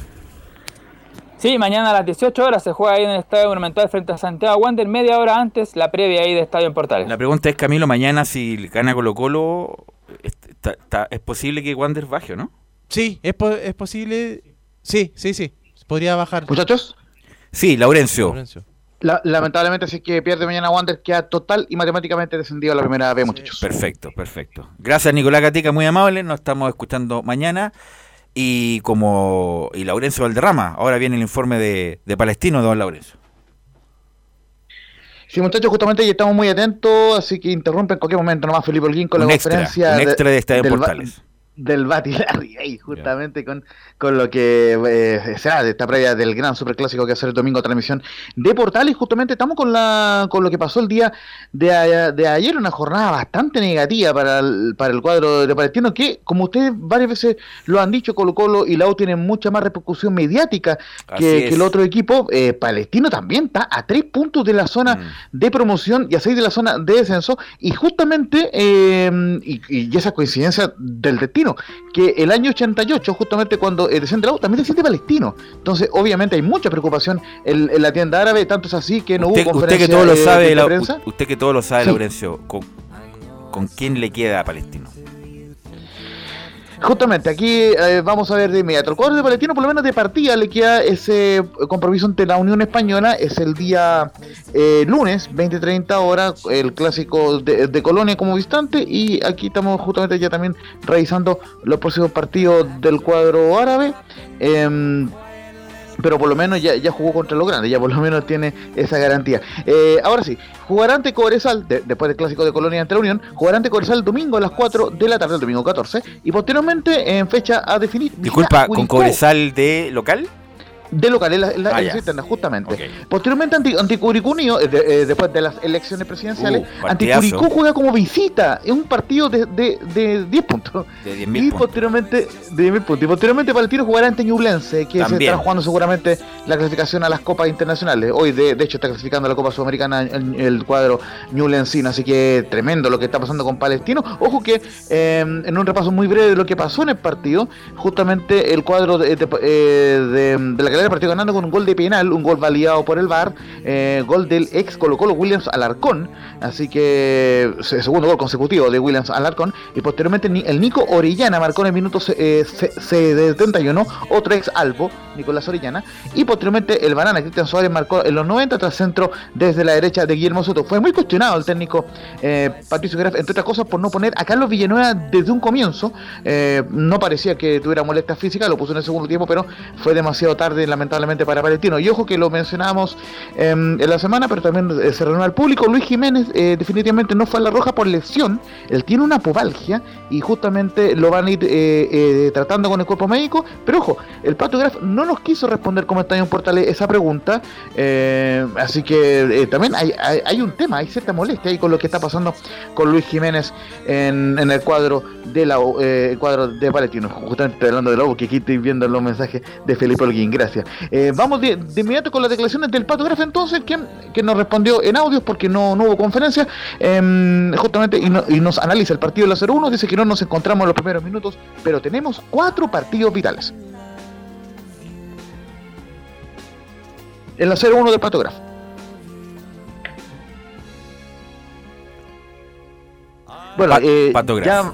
Sí, mañana a las 18 horas se juega ahí en el Estadio Monumental frente a Santiago Wander, media hora antes la previa ahí de Estadio en Portales. La pregunta es, Camilo, mañana si gana Colo Colo, está, está, es posible que Wander baje, ¿o no? Sí, es, po es posible. Sí, sí, sí. Podría bajar. Muchachos. Sí, Laurencio. Laurencio. La, lamentablemente, si es que pierde mañana Wander, queda total y matemáticamente descendido a la primera vez, muchachos. Perfecto, perfecto. Gracias, Nicolás Gatica, muy amable. Nos estamos escuchando mañana. Y como. Y Laurencio Valderrama. Ahora viene el informe de, de Palestino, don Laurencio. Sí, muchachos, justamente ya estamos muy atentos, así que interrumpen en cualquier momento nomás Felipe Holguín con un la extra, conferencia. Un extra de, Estadio del, Portales del Batilarri, ahí, justamente yeah. con, con lo que eh, será de esta previa del gran superclásico que hace el domingo transmisión de Portales. Justamente estamos con la con lo que pasó el día de, de ayer, una jornada bastante negativa para el, para el cuadro de Palestino, que como ustedes varias veces lo han dicho, Colo Colo y Lau tienen mucha más repercusión mediática que, que, el otro equipo. Eh, Palestino también está a tres puntos de la zona mm. de promoción y a seis de la zona de descenso, y justamente, eh, y, y esa coincidencia del destino que el año 88, justamente cuando eh, desciende la también desciende Palestino. Entonces, obviamente hay mucha preocupación en, en, la tienda árabe, tanto es así que no usted, hubo usted que todo lo sabe, de, la, prensa. Usted que todo lo sabe, sí. Laurencio, ¿con, ¿con quién le queda a Palestino? Justamente, aquí eh, vamos a ver de inmediato. El cuadro de Palestino, por lo menos de partida, le queda ese compromiso ante la Unión Española. Es el día eh, lunes, 20-30 horas, el clásico de, de, Colonia como distante. Y aquí estamos justamente ya también revisando los próximos partidos del cuadro árabe. Eh, pero por lo menos ya, ya jugó contra los grandes, ya por lo menos tiene esa garantía. Eh, ahora sí, jugará ante Cobresal, de- después del clásico de Colonia ante la Unión, jugará ante Cobresal el domingo a las 4 de la tarde, el domingo 14, y posteriormente en fecha a definir. Disculpa, ¿con Cobresal de local? De local, en la, en la Ah, elección ya. interna, justamente. Posteriormente, Curicó Unido, eh, de- eh, después de las elecciones presidenciales, Uh. Curicó juega como visita. Es un partido de, de, de 10 puntos. De 10.000 Y puntos. posteriormente, de 10.000 puntos. Y posteriormente Palestino jugará ante Ñublense, que se estará jugando seguramente la clasificación a las copas internacionales. Hoy, de, de hecho, está clasificando a la Copa Sudamericana el, el cuadro Ñublencino. Así que tremendo lo que está pasando con Palestino. Ojo que eh, en un repaso muy breve de lo que pasó en el partido, justamente el cuadro de, de, eh, de- de la calera partió ganando con un gol de penal, un gol validado por el VAR, eh, gol del ex Colo Colo Williams Alarcón, así que se- segundo gol consecutivo de Williams Alarcón, y posteriormente el Nico Orellana marcó en el minuto eh, se- se- 71, otro ex Albo, Nicolás Orellana, y posteriormente el Banana Cristian Suárez marcó en los 90 tras centro desde la derecha de Guillermo Soto. Fue muy cuestionado el técnico eh, Patricio Graf, entre otras cosas por no poner a Carlos Villanueva desde un comienzo, eh, no parecía que tuviera molestia física, lo puso en el segundo tiempo, pero fue demasiado tarde lamentablemente para Palestino. Y ojo que lo mencionábamos eh, en la semana, pero también eh, se reunió al público. Luis Jiménez eh, definitivamente no fue a la roja por lesión. Él tiene una pubalgia y justamente lo van a ir eh, eh, tratando con el cuerpo médico. Pero ojo, el Pato Graf no nos quiso responder como Estadio en Portales esa pregunta. eh, así que eh, también hay, hay, un tema, hay cierta molestia ahí con lo que está pasando con Luis Jiménez en, el cuadro de la eh, cuadro de Palestino. Justamente hablando de U, que aquí estoy viendo los mensajes de Felipe Holguín. Gracias. Eh, vamos de, de inmediato con las declaraciones del Pato Graf entonces, que, que nos respondió en audios porque no, no hubo conferencia, em, justamente, y, no- y nos analiza el partido de la 0-1, dice que no nos encontramos en los primeros minutos, pero tenemos cuatro partidos vitales. En la 0-1 del Pato Graf. Bueno, eh, ya,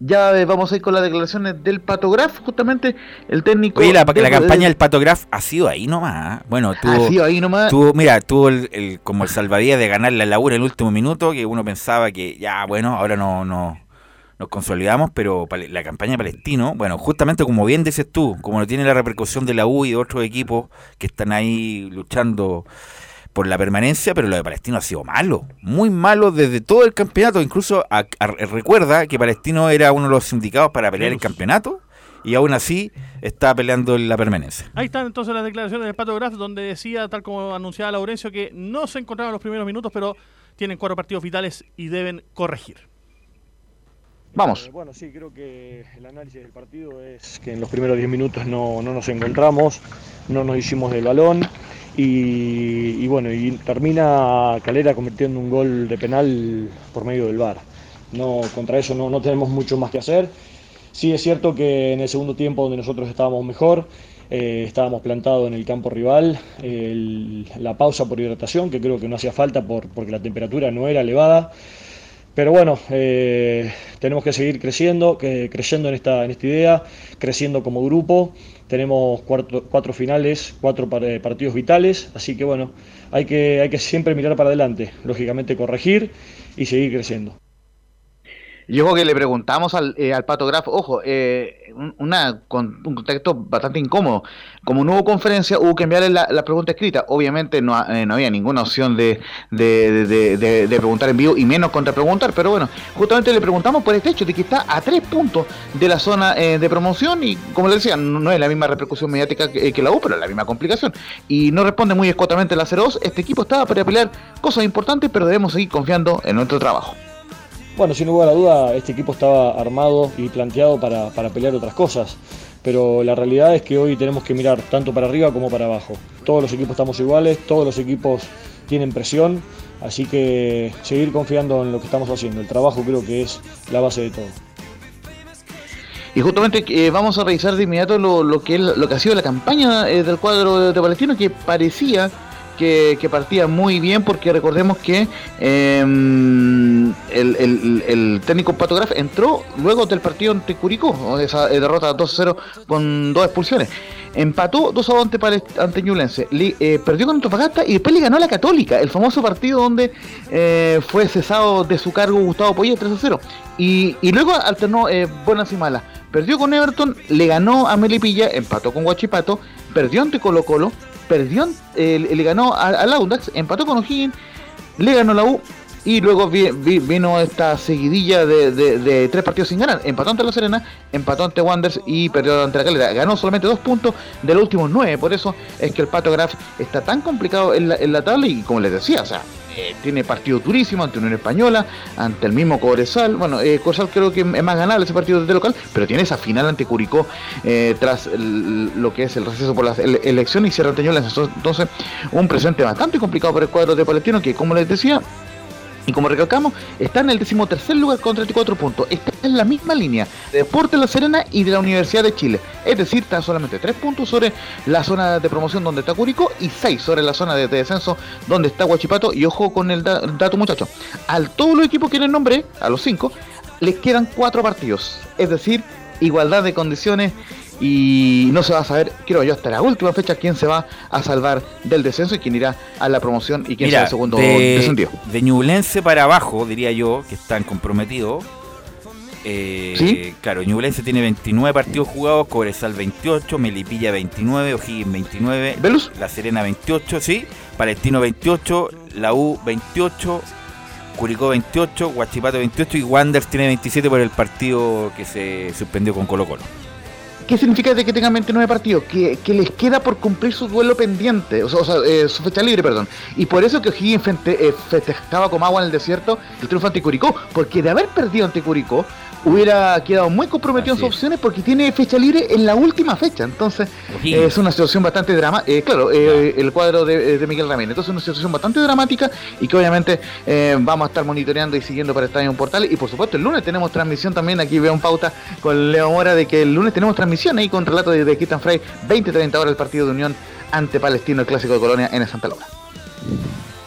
ya eh, vamos a ir con las declaraciones del Pato Graf, justamente el técnico... Oye, la, de- la campaña de- del Patograph ha sido ahí nomás. ¿eh? Bueno, tuvo, Ha sido ahí nomás. tuvo- mira, tuvo el, el- como el salvadía de ganar la labura en el último minuto, que uno pensaba que ya, bueno, ahora no, no nos consolidamos, pero la campaña de Palestino, bueno, justamente como bien dices tú, como no tiene la repercusión de la U y de otros equipos que están ahí luchando por la permanencia, pero lo de Palestino ha sido malo, muy malo desde todo el campeonato. Incluso a- a- recuerda que Palestino era uno de los sindicados para pelear el campeonato y aún así está peleando en la permanencia. Ahí están entonces las declaraciones del Pato Graf, donde decía, tal como anunciaba Laurencio, que no se encontraban en los primeros minutos, pero tienen cuatro partidos vitales y deben corregir. Vamos. Eh, bueno, sí, creo que el análisis del partido es que en los primeros 10 minutos no, no nos encontramos, no nos hicimos del balón y, bueno, y termina Calera convirtiendo un gol de penal por medio del VAR. No, contra eso no, tenemos mucho más que hacer. Sí es cierto que en el segundo tiempo donde nosotros estábamos mejor, eh, estábamos plantados en el campo rival, la pausa por hidratación, que creo que no hacía falta por, porque la temperatura no era elevada. Pero bueno, eh, tenemos que seguir creciendo, que, creciendo en esta, en esta idea, creciendo como grupo. Tenemos cuatro, cuatro finales, cuatro eh, partidos vitales, así que bueno, hay que, hay que siempre mirar para adelante, lógicamente corregir y seguir creciendo. Y ojo que le preguntamos al, eh, al ojo, eh, un, una, con, un contexto bastante incómodo. Como no hubo conferencia, hubo que enviarle la, la pregunta escrita. Obviamente no, eh, no había ninguna opción de, de, de- preguntar en vivo y menos contrapreguntar, pero bueno, justamente le preguntamos por este hecho de que está a tres puntos de la zona eh, de promoción y como le decía, no, es la misma repercusión mediática que, que la U, pero es la misma complicación. Y no responde muy escuetamente la 0-2. Este equipo estaba para pelear cosas importantes, pero debemos seguir confiando en nuestro trabajo. Bueno, sin lugar a duda, este equipo estaba armado y planteado para, para pelear otras cosas, pero la realidad es que hoy tenemos que mirar tanto para arriba como para abajo. Todos los equipos estamos iguales, todos los equipos tienen presión, así que seguir confiando en lo que estamos haciendo. El trabajo creo que es la base de todo. Y justamente eh, vamos a revisar de inmediato lo, lo que lo que ha sido la campaña eh, del cuadro de, de Palestino, que parecía que, partía muy bien, porque recordemos que eh, el, el- técnico Pato Graf entró luego del partido ante Curicó, esa eh, derrota 2-0 con dos expulsiones. Empató 2 a ante, Palest- ante Ñublense, eh, perdió con Antofagasta y después le ganó a la Católica, el famoso partido donde eh, fue cesado de su cargo Gustavo Poyet 3 a 0. Y, y luego alternó buenas y malas. Perdió con Everton, le ganó a Melipilla, empató con Guachipato, perdió ante Colo Colo, perdió, eh, le ganó al Audax, empató con O'Higgins, le ganó la U y luego vi- vi- vino esta seguidilla de, tres partidos sin ganar. Empató ante La Serena, empató ante Wanderers y perdió ante la Calera. Ganó solamente dos puntos de los últimos nueve. Por eso es que el Pato Graf está tan complicado en la, en la tabla y como les decía, o sea, eh, tiene partido durísimo ante Unión Española, ante el mismo Cobresal. Bueno, eh, Cobresal creo que es más ganable ese partido desde local, pero tiene esa final ante Curicó eh, tras lo que es el receso por las ele- elecciones y Sierra Teñola. Entonces, un presente bastante complicado para el cuadro de Palestino que, como les decía, y como recalcamos, está en el decimotercer lugar con 34 puntos. Está en la misma línea de Deportes La Serena y de la Universidad de Chile. Es decir, está solamente 3 puntos sobre la zona de promoción donde está Curicó y 6 sobre la zona de, de descenso donde está Huachipato. Y ojo con el da- dato, muchachos. A todos los equipos que les nombré, a los 5, les quedan 4 partidos. Es decir, igualdad de condiciones y no se va a saber, creo yo, hasta la última fecha quién se va a salvar del descenso y quién irá a la promoción y quién será Mira, el segundo de, descendido. de Ñublense para abajo, diría yo, que están comprometidos. Eh, ¿Sí? Claro, Ñublense tiene 29 partidos jugados, Cobresal 28, Melipilla 29, O'Higgins 29, La Serena 28, sí, Palestino 28, la U 28, Curicó 28, Huachipato 28 y Wanderers tiene 27 por el partido que se suspendió con Colo Colo. ¿Qué significa de que tengan 29 partidos? Que, les queda por cumplir su duelo pendiente, o sea, eh, su fecha libre, perdón. Y por eso que O'Higgins eh, festejaba como agua en el desierto el triunfo ante Curicó, porque de haber perdido ante Curicó, hubiera quedado muy comprometido en sus opciones porque tiene fecha libre en la última fecha. Entonces, eh, es una situación bastante dramática. claro, eh, el cuadro de, de Miguel Ramírez. Entonces, es una situación bastante dramática y que obviamente eh, vamos a estar monitoreando y siguiendo para Estadio Portales. Y por supuesto, el lunes tenemos transmisión también. Aquí veo un pauta con Leo Mora de que el lunes tenemos transmisión ahí con relato de, de Kitan Frey, 20-30 horas el partido de Unión ante Palestino, el clásico de Colonia en el Santa Laura.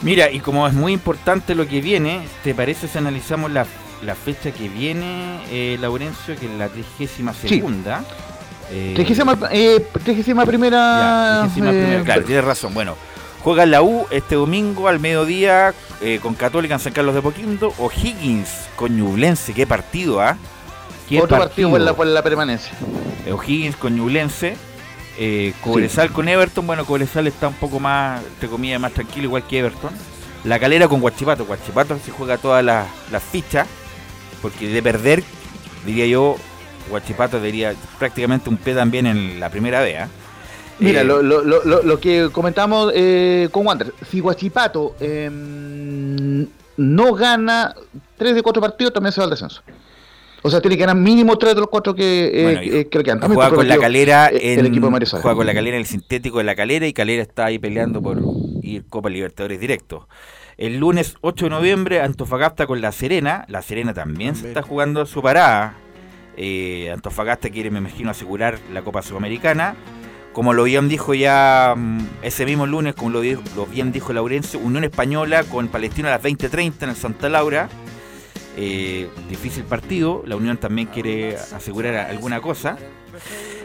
Mira, y como es muy importante lo que viene, ¿te parece si analizamos la, la fecha que viene, eh, Laurencio, que es la 32 segunda? Eh, Trigésima eh, trigésima primera. eh, primera, claro, tienes razón. Bueno, juega la U este domingo al mediodía eh, con Católica en San Carlos de Poquindo, O'Higgins con Ñublense, qué partido, ¿ah? Qué Otro partido por la, por la permanencia. Eh, O'Higgins con Ñublense. Eh, Cobresal con Everton. Bueno, Cobresal está un poco más, entre comillas, más tranquilo, igual que Everton. La calera con Guachipato. Guachipato se juega todas las, las fichas. Porque de perder, diría yo, Guachipato debería prácticamente un pie también en la primera vez. ¿ah? Mira, Eh, lo, lo, lo, lo- que comentamos eh, con Wander, si Guachipato eh, no gana 3 de 4 partidos, también se va al descenso. O sea, tiene que ganar mínimo 3 de los 4 que, eh, Bueno, que- que quedan. También juega con la calera eh, en, el equipo de Suárez. juega con la calera en el sintético de la calera y calera está ahí peleando por ir Copa Libertadores directo. El lunes 8 de noviembre Antofagasta con La Serena, La Serena también se está jugando su parada. Eh, Antofagasta quiere, me imagino, asegurar la Copa Sudamericana. Como lo bien dijo ya mm, ese mismo lunes, como lo, bien dijo Laurencio, Unión Española con Palestino a las 20.30 en el Santa Laura. Eh, difícil partido, la Unión también quiere asegurar alguna cosa.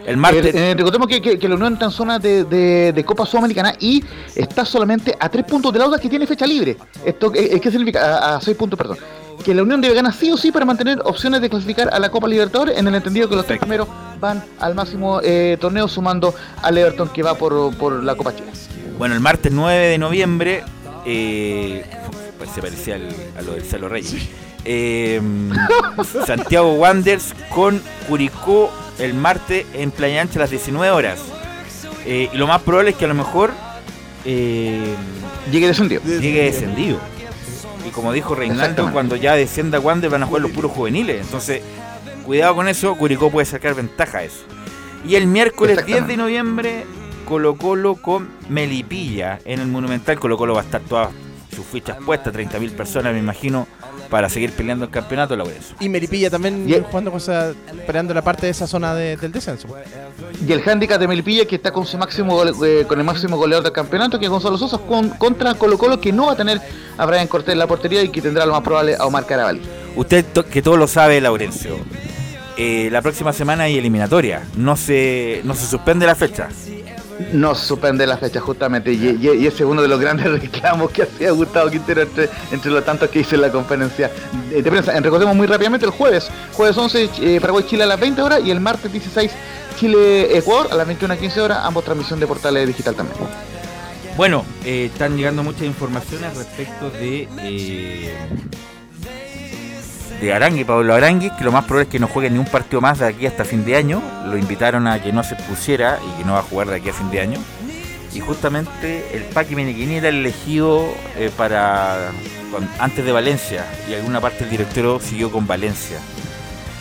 El martes. Eh, eh, recordemos que, que- que la Unión está en zona de, de- de Copa Sudamericana y está solamente a 3 puntos del Audax que tiene fecha libre. Esto eh, ¿Qué significa? A, 6 puntos, perdón. Que la Unión debe ganar sí o sí para mantener opciones de clasificar a la Copa Libertadores en el entendido que los tres primeros van al máximo eh, torneo sumando al Everton que va por, por la Copa Chile. Bueno, el martes 9 de noviembre, eh, pues se parecía al- a lo del Celo Reyes. Eh, Santiago Wanderers con Curicó el martes en Playa Ancha a las 19 horas. Eh, y lo más probable es que a lo mejor eh, llegue descendido. Llegue descendido. Y como dijo Reinaldo, cuando ya descienda Wander van a jugar los puros juveniles. Entonces, cuidado con eso, Curicó puede sacar ventaja a eso. Y el miércoles 10 de noviembre, Colo Colo con Melipilla en el Monumental. Colo Colo va a estar todas sus fichas puestas, 30.000 personas me imagino, para seguir peleando el campeonato, Laurencio. Y Meripilla también jugando con esa, peleando la parte de esa zona de- del descenso. Y el handicap de Melipilla que está con su máximo gole- eh, con el máximo goleador del campeonato, que es Gonzalo Sosa, con, contra Colo Colo, que no va a tener a Brian Cortés en la portería y que tendrá lo más probable a Omar Carabalí. Usted to- que todo lo sabe, Laurencio. eh, la próxima semana hay eliminatoria. No se, no se suspende la fecha. No suspende la fecha, justamente, y, ese es uno de los grandes reclamos que hacía Gustavo Quintero entre, entre los tantos que hizo en la conferencia de, prensa. Recordemos muy rápidamente el jueves, jueves 11, eh, Paraguay-Chile a las 20 horas y el martes 16, Chile-Ecuador a las 21-15 horas, ambos transmisión de portales digital también. Bueno, eh, están llegando muchas informaciones respecto de eh, de Arangue, Pablo Arangue, que lo más probable es que no juegue ni un partido más de aquí hasta fin de año. Lo invitaron a que no se pusiera y que no va a jugar de aquí a fin de año. Y justamente el Paqui Menequini era el elegido eh, para antes de Valencia y alguna parte del directorio siguió con Valencia.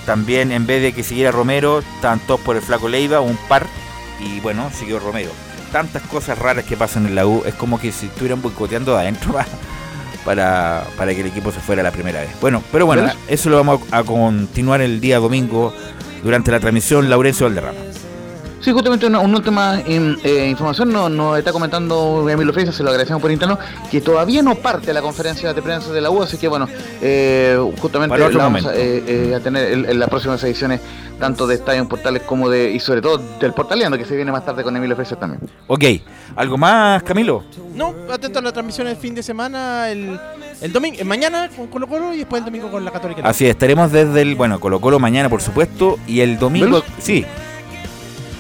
También en vez de que siguiera Romero, estaban todos por el flaco Leiva, un par, y bueno, siguió Romero. Tantas cosas raras que pasan en la U, es como que si estuvieran boicoteando de adentro para, para, que el equipo se fuera la primera vez. Bueno, pero bueno, ¿Verdad? eso lo vamos a continuar el día domingo durante la transmisión Laurencio Valderrama. Sí, justamente una, una última in- eh, información nos, está comentando Emilio se lo agradecemos por interno, que todavía no parte la conferencia de prensa de la U, así que bueno, eh, justamente la vamos a, eh, eh, a tener en, en las próximas ediciones tanto de Estadio Portales como de, y sobre todo del Portaleando, que se viene más tarde con Emilio Freisa también. Ok, ¿algo más, Camilo? No, atento a la transmisión del fin de semana, el, el domingo, mañana con Colo Colo y después el domingo con la Católica. Así es, estaremos desde el, bueno, Colo Colo mañana, por supuesto, y el domingo, sí,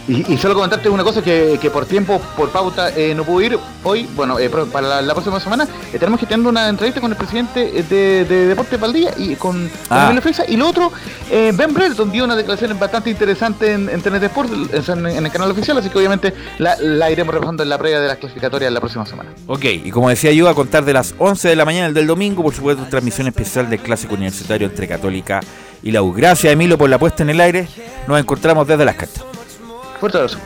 Y, y solo comentarte una cosa que, que por tiempo, por pauta, eh, no pudo ir hoy. Bueno, eh, para la, la próxima semana eh, tenemos que tener una entrevista con el presidente eh, de, de Deportes Valdía y con, con Ah. Freisa. Y lo otro, eh, Ben Brereton dio una declaración bastante interesante en, en TNT Sports, en, en el canal oficial, así que obviamente la, la iremos repasando en la previa de las clasificatorias la próxima semana. Ok, y como decía yo, a contar de las 11 de la mañana el del domingo, por supuesto, transmisión especial del clásico universitario entre Católica y la U. Gracias, Emilio, por la puesta en el aire. Nos encontramos desde las cartas. Fuerte abrazo.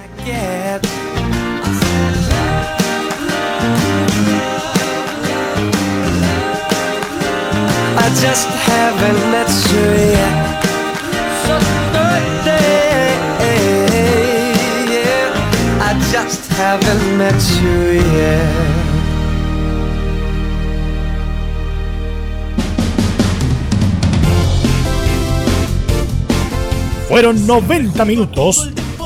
I just haven't met you yet. So birthday, yeah. I just haven't met you yet. Fueron 90 minutos